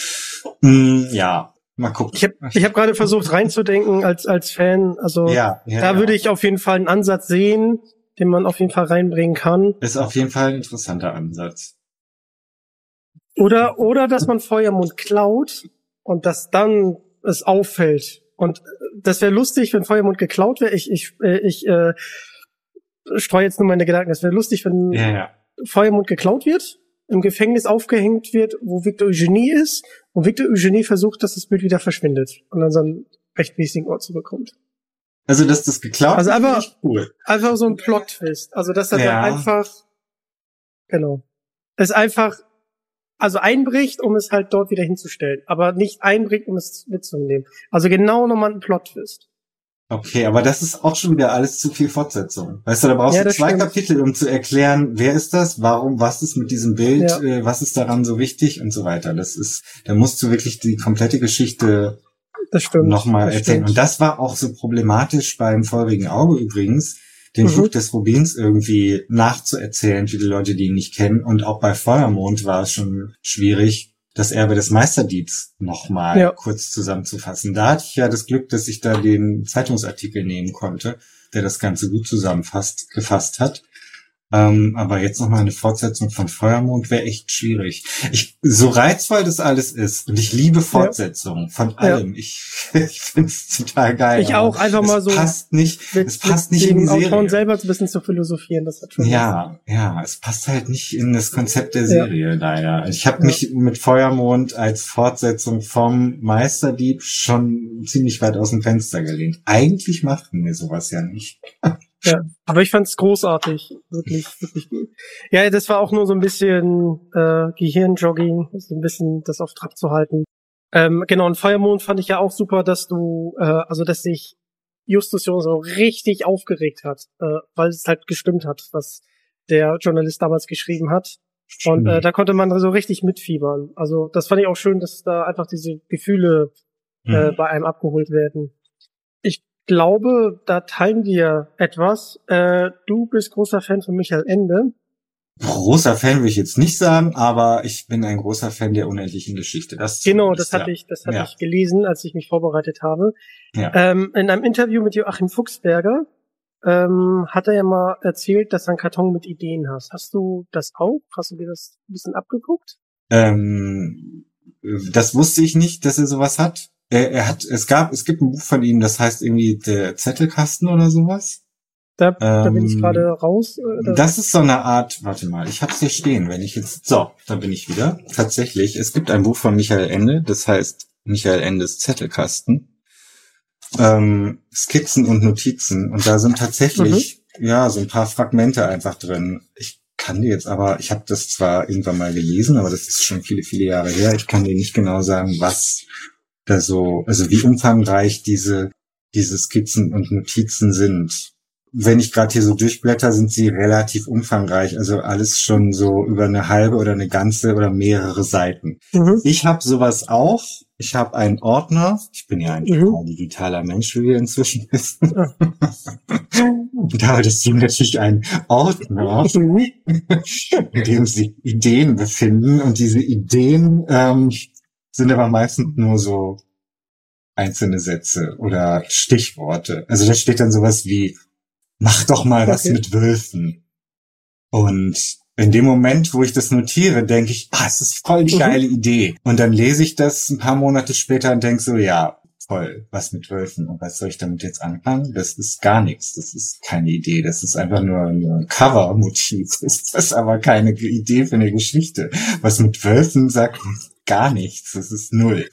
Hm, ja, mal gucken. ich habe ich hab gerade versucht reinzudenken als als Fan. Also ja, ja, da würde ich auf jeden Fall einen Ansatz sehen, den man auf jeden Fall reinbringen kann. Ist auf jeden Fall ein interessanter Ansatz. Oder oder dass man Feuermond klaut und dass dann es auffällt. Und das wäre lustig, wenn Feuermond geklaut wäre. Ich ich äh, ich äh, streue jetzt nur meine Gedanken. Das wäre lustig, wenn Ja, ja. Feuermond geklaut wird, im Gefängnis aufgehängt wird, wo Victor Eugenie ist und Victor Eugenie versucht, dass das Bild wieder verschwindet und an seinen rechtmäßigen Ort zurückkommt. Also, dass das geklaut Also ist, aber- finde ich cool. Einfach so ein Plot-Twist. Also, dass er Ja. dann einfach, genau, es einfach, also einbricht, um es halt dort wieder hinzustellen, aber nicht einbricht, um es mitzunehmen. Also genau nochmal ein Plot-Twist. Okay, aber das ist auch schon wieder alles zu viel Fortsetzung. Weißt du, da brauchst Ja, du zwei stimmt. Kapitel, um zu erklären, wer ist das, warum, was ist mit diesem Bild, Ja. äh, was ist daran so wichtig und so weiter. Das ist, da musst du wirklich die komplette Geschichte Das stimmt. nochmal das erzählen. stimmt. Und das war auch so problematisch beim feurigen Auge übrigens, den Mhm. Fluch des Rubins irgendwie nachzuerzählen für die Leute, die ihn nicht kennen. Und auch bei Feuermond war es schon schwierig, das Erbe des Meisterdiebs nochmal Ja. kurz zusammenzufassen. Da hatte ich ja das Glück, dass ich da den Zeitungsartikel nehmen konnte, der das Ganze gut zusammenfasst, gefasst hat. Ähm, aber jetzt noch mal eine Fortsetzung von Feuermond wäre echt schwierig. Ich, so reizvoll das alles ist und ich liebe Fortsetzungen ja. von allem. Ja. Ich, *laughs* ich finde es total geil. Ich auch einfach mal so. Es passt nicht. Mit, es passt nicht in die Serie. Autoren selber ein bisschen zu philosophieren. Das hat schon. Ja, was. ja. Es passt halt nicht in das Konzept der Serie ja. leider. Ich habe mich mit Feuermond als Fortsetzung vom Meisterdieb schon ziemlich weit aus dem Fenster gelehnt. Eigentlich machten wir sowas ja nicht. *laughs* Ja, aber ich fand's großartig, wirklich, wirklich gut. Ja, das war auch nur so ein bisschen äh, Gehirnjogging, so ein bisschen das auf Trab zu halten. Ähm, genau, und Feuermond fand ich ja auch super, dass du, äh, also dass sich Justus Jones so richtig aufgeregt hat, äh, weil es halt gestimmt hat, was der Journalist damals geschrieben hat. Und äh, da konnte man so richtig mitfiebern. Also das fand ich auch schön, dass da einfach diese Gefühle äh, mhm. bei einem abgeholt werden. Ich glaube, da teilen wir etwas. Äh, du bist großer Fan von Michael Ende. Großer Fan will ich jetzt nicht sagen, aber ich bin ein großer Fan der unendlichen Geschichte. Das genau, das hatte ja. ich, das hatte ja. ich gelesen, als ich mich vorbereitet habe. Ja. Ähm, in einem Interview mit Joachim Fuchsberger ähm, hat er ja mal erzählt, dass er einen Karton mit Ideen hast. Hast du das auch? Hast du dir das ein bisschen abgeguckt? Ähm, das wusste ich nicht, dass er sowas hat. Er, er hat, es gab, es gibt ein Buch von ihm, das heißt irgendwie der Zettelkasten oder sowas. Da, da bin ich ähm, gerade raus. Oder? Das ist so eine Art, warte mal, ich hab's hier stehen, wenn ich jetzt, so, da bin ich wieder. Tatsächlich, es gibt ein Buch von Michael Ende, das heißt Michael Endes Zettelkasten. Ähm, Skizzen und Notizen. Und da sind tatsächlich, mhm. ja, so ein paar Fragmente einfach drin. Ich kann dir jetzt aber, ich habe das zwar irgendwann mal gelesen, aber das ist schon viele, viele Jahre her. Ich kann dir nicht genau sagen, was da so, also wie umfangreich diese, diese Skizzen und Notizen sind. Wenn ich gerade hier so durchblätter, sind sie relativ umfangreich, also alles schon so über eine halbe oder eine ganze oder mehrere Seiten. Mhm. Ich habe sowas auch. Ich habe einen Ordner. Ich bin ja ein mhm. digitaler Mensch, wie wir inzwischen wissen. Ja. *laughs* da ist natürlich ein Ordner, mhm. *laughs* in dem sich Ideen befinden und diese Ideen ähm, sind aber meistens nur so einzelne Sätze oder Stichworte. Also da steht dann sowas wie, mach doch mal okay. was mit Wölfen. Und in dem Moment, wo ich das notiere, denke ich, ah, es ist voll die mhm. geile Idee. Und dann lese ich das ein paar Monate später und denke so, ja, voll, was mit Wölfen. Und was soll ich damit jetzt anfangen? Das ist gar nichts. Das ist keine Idee. Das ist einfach nur ein Cover-Motiv. *laughs* Das ist aber keine Idee für eine Geschichte. Was mit Wölfen sagt, gar nichts. Das ist null.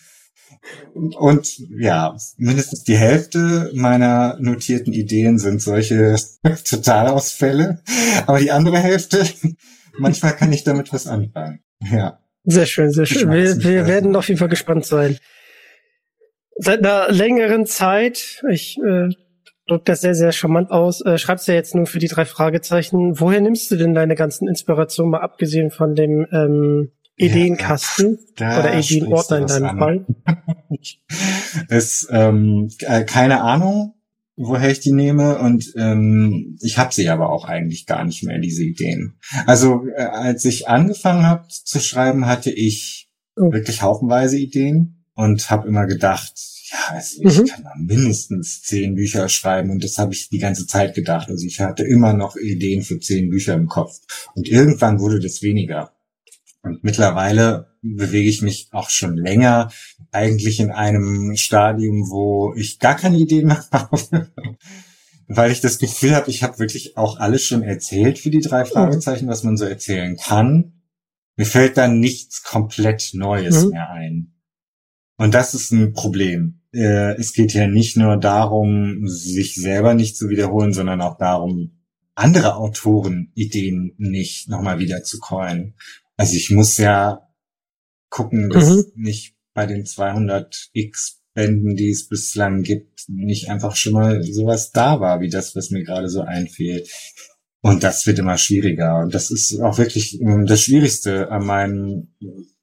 Und ja, mindestens die Hälfte meiner notierten Ideen sind solche *laughs* Totalausfälle. Aber die andere Hälfte, *laughs* manchmal kann ich damit was anfangen. Ja. Sehr schön, sehr schön. Wir, wir werden auf jeden Fall gespannt sein. Seit einer längeren Zeit, ich äh, drücke das sehr, sehr charmant aus, äh, schreibst du ja jetzt nur für die drei Fragezeichen. Woher nimmst du denn deine ganzen Inspirationen, mal abgesehen von dem ähm, Ideenkasten ja, oder Ideenordner in deinem Fall? *laughs* ist ähm, äh, keine Ahnung, woher ich die nehme und ähm, ich habe sie aber auch eigentlich gar nicht mehr, diese Ideen. Also äh, als ich angefangen habe zu schreiben, hatte ich oh. wirklich haufenweise Ideen und habe immer gedacht, ja, also ich mhm. kann da mindestens zehn Bücher schreiben und das habe ich die ganze Zeit gedacht. Also ich hatte immer noch Ideen für zehn Bücher im Kopf und irgendwann wurde das weniger. Und mittlerweile bewege ich mich auch schon länger eigentlich in einem Stadium, wo ich gar keine Ideen mehr *laughs* habe. Weil ich das Gefühl habe, ich habe wirklich auch alles schon erzählt für die drei mhm. Fragezeichen, was man so erzählen kann. Mir fällt dann nichts komplett Neues mhm. mehr ein. Und das ist ein Problem. Äh, es geht ja nicht nur darum, sich selber nicht zu wiederholen, sondern auch darum, andere Autoren Ideen nicht nochmal wieder zu callen. Also ich muss ja gucken, dass mhm. nicht bei den 200 X Bänden, die es bislang gibt, nicht einfach schon mal sowas da war, wie das, was mir gerade so einfällt. Und das wird immer schwieriger. Und das ist auch wirklich ähm, das Schwierigste an meinem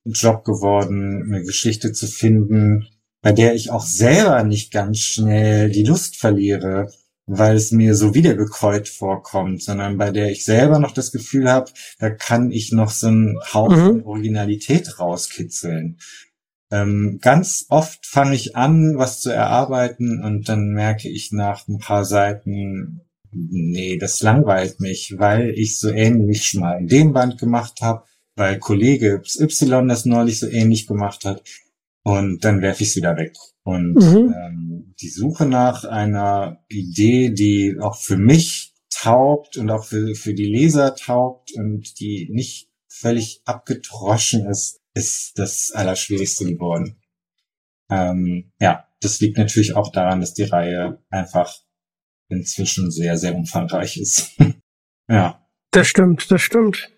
Job geworden, eine Geschichte zu finden, bei der ich auch selber nicht ganz schnell die Lust verliere, weil es mir so wiedergekäut vorkommt, sondern bei der ich selber noch das Gefühl habe, da kann ich noch so einen Haufen mhm. Originalität rauskitzeln. Ähm, ganz oft fange ich an, was zu erarbeiten und dann merke ich nach ein paar Seiten, nee, das langweilt mich, weil ich so ähnlich mal in dem Band gemacht habe, weil Kollege Y das neulich so ähnlich gemacht hat und dann werfe ich es wieder weg. Und mhm. ähm, die Suche nach einer Idee, die auch für mich taugt und auch für, für die Leser taugt und die nicht völlig abgedroschen ist, ist das Allerschwierigste geworden. Ähm, ja, das liegt natürlich auch daran, dass die Reihe einfach inzwischen sehr, sehr umfangreich ist. *laughs* ja. Das stimmt, das stimmt.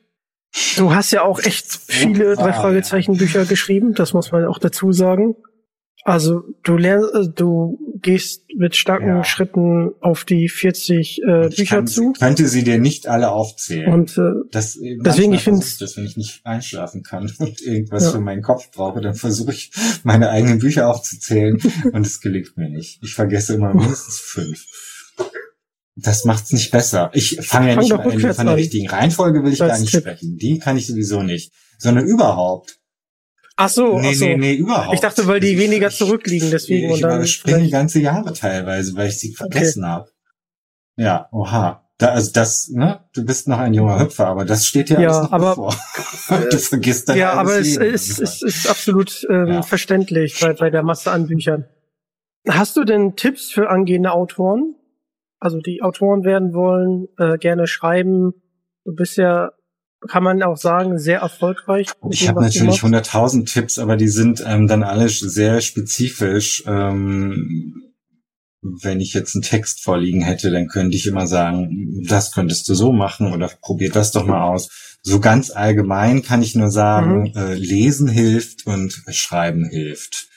Du hast ja auch echt viele drei Fragezeichen Bücher geschrieben, das muss man auch dazu sagen. Also du lernst, äh, du gehst mit starken ja. Schritten auf die 40 äh, Bücher kann, zu. Könnte sie dir nicht alle aufzählen. Und äh, das, deswegen ich finde, dass wenn ich nicht einschlafen kann *laughs* und irgendwas ja. für meinen Kopf brauche, dann versuche ich meine eigenen Bücher aufzuzählen *laughs* und es gelingt mir nicht. Ich vergesse immer mindestens fünf. Das macht's nicht besser. Ich fange ja nicht mal an. Von der richtigen Reihenfolge will ich gar nicht Tipp. sprechen. Die kann ich sowieso nicht. Sondern überhaupt. Ach so, nee, ach so. nee, nee, überhaupt. Ich dachte, weil die weniger zurückliegen, deswegen. Ich, und dann springen ganze Jahre teilweise, weil ich sie vergessen okay. habe. Ja, oha. Da, also das, ne? Du bist noch ein junger Hüpfer, aber das steht ja, ja alles noch aber, bevor. *laughs* du vergisst dann Ja, aber es ist, ist, ist absolut ähm, ja. verständlich bei, bei der Masse an Büchern. Hast du denn Tipps für angehende Autoren? Also die Autoren werden wollen, äh, gerne schreiben. Du bist ja kann man auch sagen, sehr erfolgreich. Ich habe natürlich hunderttausend Tipps, aber die sind ähm, dann alle sehr spezifisch. Ähm, wenn ich jetzt einen Text vorliegen hätte, dann könnte ich immer sagen, das könntest du so machen oder probier das doch mal aus. So ganz allgemein kann ich nur sagen, mhm. äh, lesen hilft und schreiben hilft.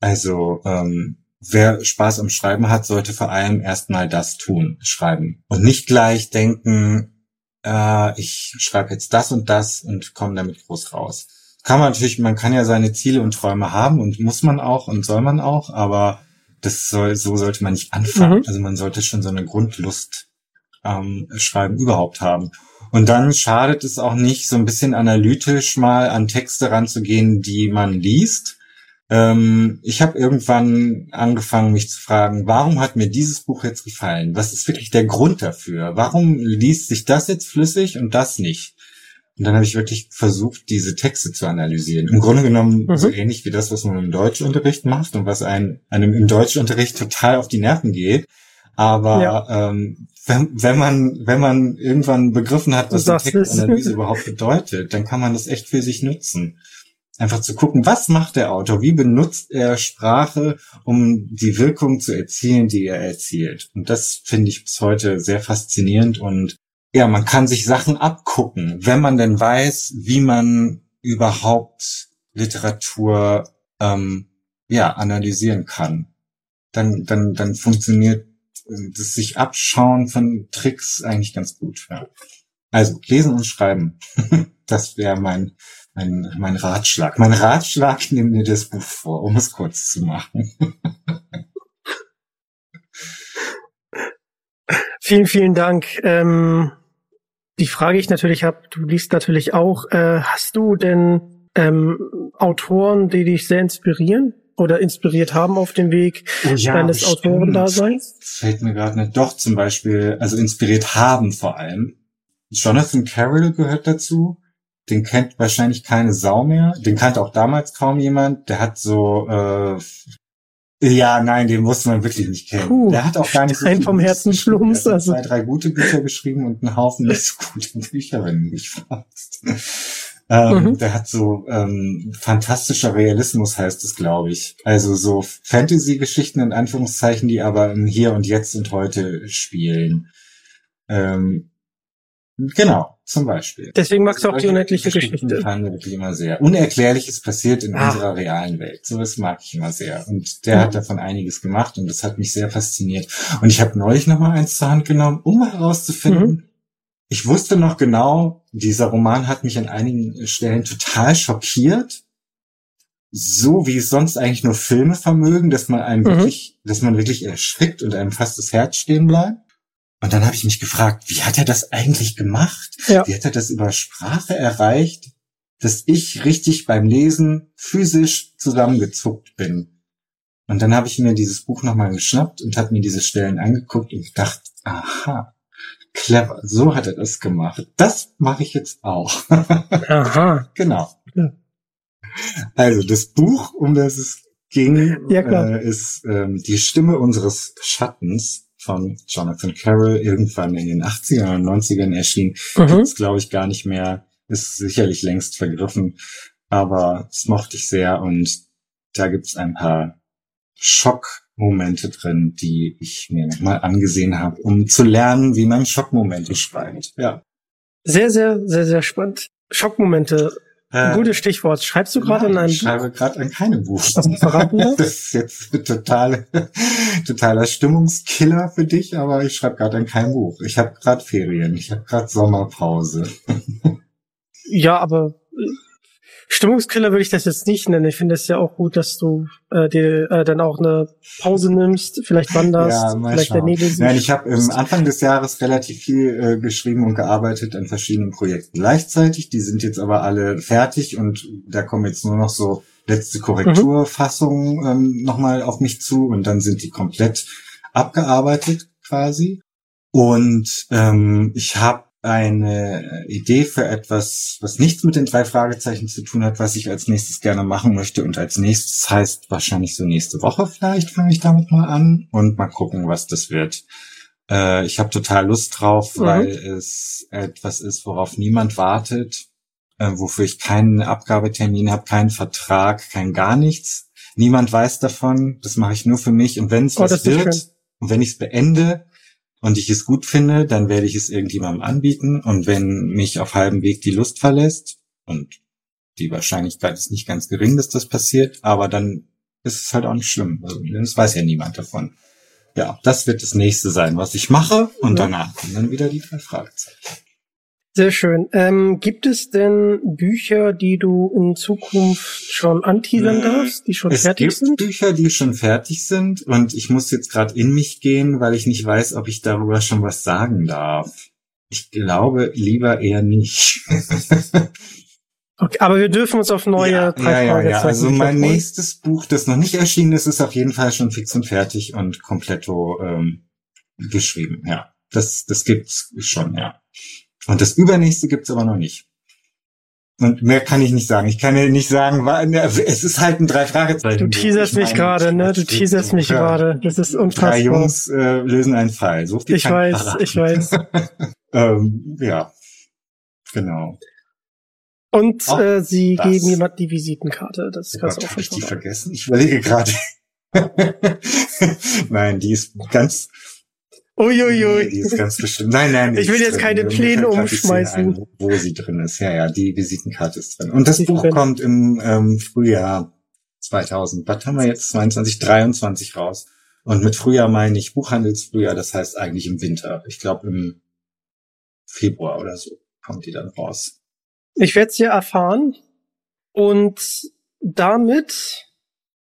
Also ähm, wer Spaß am Schreiben hat, sollte vor allem erstmal das tun, schreiben. Und nicht gleich denken, äh, ich schreibe jetzt das und das und komme damit groß raus. Kann man natürlich, man kann ja seine Ziele und Träume haben und muss man auch und soll man auch, aber das soll, so sollte man nicht anfangen. Mhm. Also man sollte schon so eine Grundlust ähm, schreiben überhaupt haben. Und dann schadet es auch nicht, so ein bisschen analytisch mal an Texte ranzugehen, die man liest ähm, ich habe irgendwann angefangen, mich zu fragen, warum hat mir dieses Buch jetzt gefallen? Was ist wirklich der Grund dafür? Warum liest sich das jetzt flüssig und das nicht? Und dann habe ich wirklich versucht, diese Texte zu analysieren. Im Grunde genommen mhm. so ähnlich wie das, was man im Deutschunterricht macht und was einem, einem im Deutschunterricht total auf die Nerven geht. Aber ja. ähm, wenn, wenn man wenn man irgendwann begriffen hat, was Textanalyse überhaupt bedeutet, dann kann man das echt für sich nutzen einfach zu gucken, was macht der Autor, wie benutzt er Sprache, um die Wirkung zu erzielen, die er erzielt. Und das finde ich bis heute sehr faszinierend und ja, man kann sich Sachen abgucken, wenn man denn weiß, wie man überhaupt Literatur ähm, ja analysieren kann. Dann dann dann funktioniert das sich abschauen von Tricks eigentlich ganz gut. Ja. Also lesen und schreiben, *laughs* das wäre mein mein, mein Ratschlag. Mein Ratschlag, *laughs* nimm mir das Buch vor, um es kurz zu machen. *laughs* vielen, vielen Dank. Ähm, die Frage ich natürlich habe, du liest natürlich auch, äh, hast du denn ähm, Autoren, die dich sehr inspirieren oder inspiriert haben auf dem Weg oh ja, deines Autorendaseins? Fällt mir gerade nicht. Doch, zum Beispiel, also inspiriert haben vor allem. Jonathan Carroll gehört dazu den kennt wahrscheinlich keine Sau mehr. Den kannte auch damals kaum jemand. Der hat so, äh, ja, nein, den muss man wirklich nicht kennen. Puh, der hat auch gar nicht so ein vom Herzen Schlums. Also zwei, drei gute Bücher geschrieben und einen Haufen nicht *laughs* so gute Bücher, wenn du mich fragst. Ähm, mhm. Der hat so ähm, fantastischer Realismus heißt es, glaube ich. Also so Fantasy-Geschichten in Anführungszeichen, die aber im Hier und Jetzt und heute spielen. Ähm, genau. Zum Beispiel. Deswegen magst du auch die unendliche Geschichte. Mir wirklich immer sehr. Unerklärliches passiert in ah. unserer realen Welt. Sowas mag ich immer sehr. Und der ja. hat davon einiges gemacht und das hat mich sehr fasziniert. Und ich habe neulich noch mal eins zur Hand genommen, um herauszufinden, mhm. ich wusste noch genau, dieser Roman hat mich an einigen Stellen total schockiert. So wie es sonst eigentlich nur Filme vermögen, dass man einem mhm. wirklich, dass man wirklich erschrickt und einem fast das Herz stehen bleibt. Und dann habe ich mich gefragt, wie hat er das eigentlich gemacht? Ja. Wie hat er das über Sprache erreicht, dass ich richtig beim Lesen physisch zusammengezuckt bin? Und dann habe ich mir dieses Buch nochmal geschnappt und habe mir diese Stellen angeguckt und gedacht, aha, clever, so hat er das gemacht. Das mache ich jetzt auch. *laughs* Aha. genau. Ja. Also das Buch, um das es ging, Ja, äh, ist ähm, Die Stimme unseres Schattens von Jonathan Carroll irgendwann in den 80ern und 90ern erschienen. Mhm. Gibt's glaube ich gar nicht mehr. Ist sicherlich längst vergriffen, aber das mochte ich sehr und da gibt's ein paar Schockmomente drin, die ich mir mal angesehen habe, um zu lernen, wie man Schockmomente schreibt. Ja. Sehr, sehr, sehr, sehr spannend. Schockmomente. Äh, Gutes Stichwort. Schreibst du gerade Nein, einem ich schreibe gerade an keinem Buch. Was du verraten *laughs* darfst? Das ist jetzt ein total, totaler Stimmungskiller für dich, aber ich schreibe gerade an keinem Buch. Ich habe gerade Ferien, ich habe gerade Sommerpause. *laughs* Ja, aber äh, Stimmungskiller würde ich das jetzt nicht nennen. Ich finde es ja auch gut, dass du äh, dir äh, dann auch eine Pause nimmst, vielleicht wanderst, mal vielleicht der schauen. Nebel sich Nein, ich habe im Anfang des Jahres relativ viel äh, geschrieben und gearbeitet an verschiedenen Projekten gleichzeitig. Die sind jetzt aber alle fertig und da kommen jetzt nur noch so letzte Korrekturfassungen ähm, nochmal auf mich zu und dann sind die komplett abgearbeitet quasi. Und ähm, ich habe eine Idee für etwas, was nichts mit den drei Fragezeichen zu tun hat, was ich als nächstes gerne machen möchte. Und als nächstes heißt wahrscheinlich so nächste Woche vielleicht fange ich damit mal an und mal gucken, was das wird. Äh, ich habe total Lust drauf, Mhm. weil es etwas ist, worauf niemand wartet, äh, wofür ich keinen Abgabetermin habe, keinen Vertrag, kein gar nichts. Niemand weiß davon. Das mache ich nur für mich. Und wenn es Oh, was wird schön. und wenn ich es beende, und ich es gut finde, dann werde ich es irgendjemandem anbieten. Und wenn mich auf halbem Weg die Lust verlässt, und die Wahrscheinlichkeit ist nicht ganz gering, dass das passiert, aber dann ist es halt auch nicht schlimm. Also, das weiß ja niemand davon. Ja, das wird das nächste sein, was ich mache. Und Ja. danach kommen dann wieder die drei Fragezeichen. Sehr schön. Ähm, gibt es denn Bücher, die du in Zukunft schon anteasern darfst, die schon es fertig gibt sind? Bücher, die schon fertig sind und ich muss jetzt gerade in mich gehen, weil ich nicht weiß, ob ich darüber schon was sagen darf. Ich glaube lieber eher nicht. *laughs* Okay, aber wir dürfen uns auf neue ja, ja, ja, ja. Also mein nächstes Buch, das noch nicht erschienen ist, ist auf jeden Fall schon fix und fertig und kompletto ähm, geschrieben. Ja, das das gibt's schon, ja. Und das übernächste gibt's aber noch nicht. Und mehr kann ich nicht sagen. Ich kann ja nicht sagen, ne, es ist halt ein drei Fragezeichen. Du teaserst Ich mich gerade, ne? Du teaserst mich ja. gerade. Das ist unfassbar. Drei Jungs äh, lösen einen Fall. So viel Ich weiß, verraten. ich weiß. ähm, ja, genau. Und Auch äh, sie geben jemand die Visitenkarte. Das Oh kannst du auch habe ich schon die vergessen? Ich überlege gerade. *laughs* nein, die ist ganz Uiuiui. Nee, die ist ganz bestimmt. Nein, nein. Ich will jetzt keine Pläne umschmeißen. Ein, wo, sie drin ist. Ja, ja, die Visitenkarte ist drin. Und das Die Buch kommt im ähm, Frühjahr 2000. Was haben wir jetzt? 22, 23 raus. Und mit Frühjahr meine ich Buchhandelsfrühjahr, das heißt eigentlich im Winter. Ich glaube im Februar oder so kommt die dann raus. Ich werde es ja erfahren. Und damit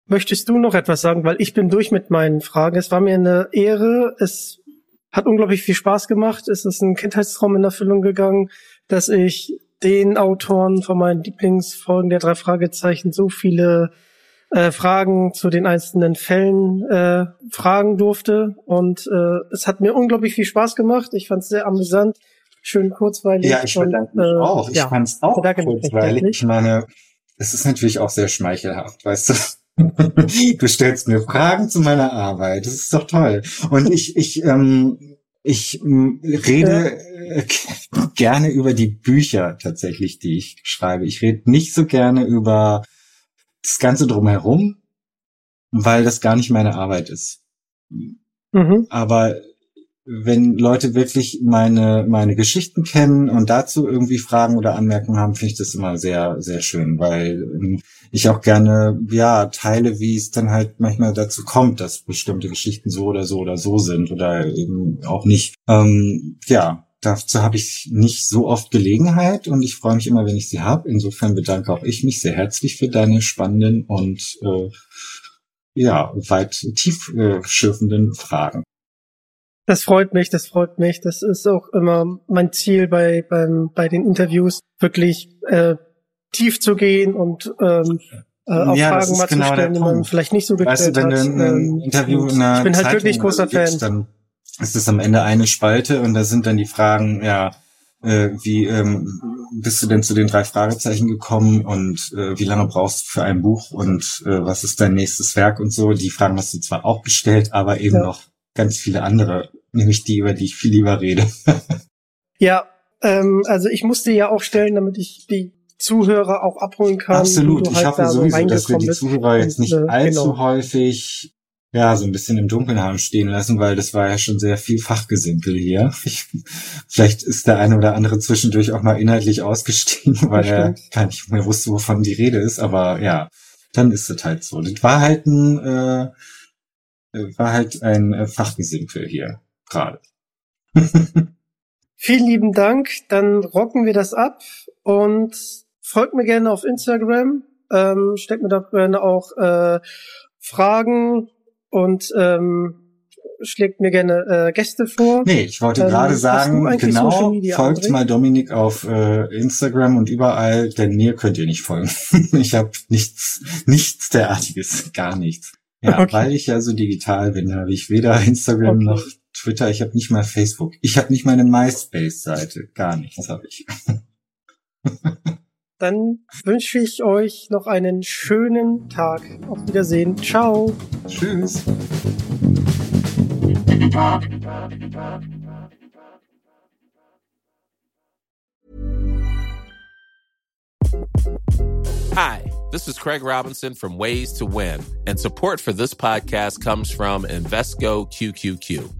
möchtest du noch etwas sagen, weil ich bin durch mit meinen Fragen. Es war mir eine Ehre. Es hat unglaublich viel Spaß gemacht. Es ist ein Kindheitstraum in Erfüllung gegangen, dass ich den Autoren von meinen Lieblingsfolgen der drei Fragezeichen so viele äh, Fragen zu den einzelnen Fällen äh, fragen durfte. Und äh, es hat mir unglaublich viel Spaß gemacht. Ich fand es sehr amüsant, schön kurzweilig. Ja, ich bedanke mich äh, auch. Ich ja. fand's auch bedanke mich kurzweilig. Ich meine, es ist natürlich auch sehr schmeichelhaft, weißt du. Du stellst mir Fragen zu meiner Arbeit. Das ist doch toll. Und ich, ich, ähm, ich ähm, rede äh, gerne über die Bücher tatsächlich, die ich schreibe. Ich rede nicht so gerne über das Ganze drumherum, weil das gar nicht meine Arbeit ist. Mhm. Aber wenn Leute wirklich meine, meine Geschichten kennen und dazu irgendwie Fragen oder Anmerkungen haben, finde ich das immer sehr, sehr schön, weil ähm, ich auch gerne, ja, teile, wie es dann halt manchmal dazu kommt, dass bestimmte Geschichten so oder so oder so sind oder eben auch nicht. Ähm, ja, dazu habe ich nicht so oft Gelegenheit und ich freue mich immer, wenn ich sie habe. Insofern bedanke auch ich mich sehr herzlich für deine spannenden und äh, ja, weit tiefschürfenden Fragen. Das freut mich, das freut mich. Das ist auch immer mein Ziel bei, beim, bei den Interviews, wirklich äh, tief zu gehen und ähm, äh, auch Ja, das Fragen mal genau zu stellen, die man vielleicht nicht so gestellt Weißt du, wenn du hat. ein Ähm, Interview in einer ich bin halt Zeitung wirklich großer Fan. dann ist es am Ende eine Spalte und da sind dann die Fragen, ja, äh, wie ähm, bist du denn zu den drei Fragezeichen gekommen und äh, wie lange brauchst du für ein Buch und äh, was ist dein nächstes Werk und so. Die Fragen hast du zwar auch gestellt, aber eben Ja. noch ganz viele andere, nämlich die, über die ich viel lieber rede. *laughs* Ja, ähm, also ich musste ja auch stellen, damit ich die Zuhörer auch abholen kann. Absolut. Ich halt hoffe sowieso, dass wir die. Zuhörer jetzt Und, nicht äh, allzu genau. häufig ja, so ein bisschen im Dunkeln haben stehen lassen, weil das war ja schon sehr viel Fachgesimpel hier. *laughs* Ich, vielleicht ist der eine oder andere zwischendurch auch mal inhaltlich ausgestiegen, *laughs* weil er gar nicht mehr wusste, wovon die Rede ist. Aber ja, dann ist es halt so. Das war halt ein, äh, äh, war halt ein äh, Fachgesimpel hier gerade. *laughs* Vielen lieben Dank. Dann rocken wir das ab und folgt mir gerne auf Instagram. Ähm, stellt mir da gerne auch äh, Fragen und ähm, schlägt mir gerne äh, Gäste vor. Nee, ich wollte Ähm, gerade sagen, genau, folgt André? mal Dominik auf äh, Instagram und überall, denn mir könnt ihr nicht folgen. *laughs* ich habe nichts, nichts derartiges, gar nichts. Ja, Okay. weil ich ja so digital bin, habe ich weder Instagram Okay. noch Twitter, ich habe nicht mal Facebook. Ich habe nicht mal eine MySpace-Seite, gar nichts habe ich. *laughs* Dann wünsche ich euch noch einen schönen Tag. Auf Wiedersehen. Ciao. Tschüss. Hi, this is Craig Robinson from Ways to Win, and support for this podcast comes from Invesco QQQ.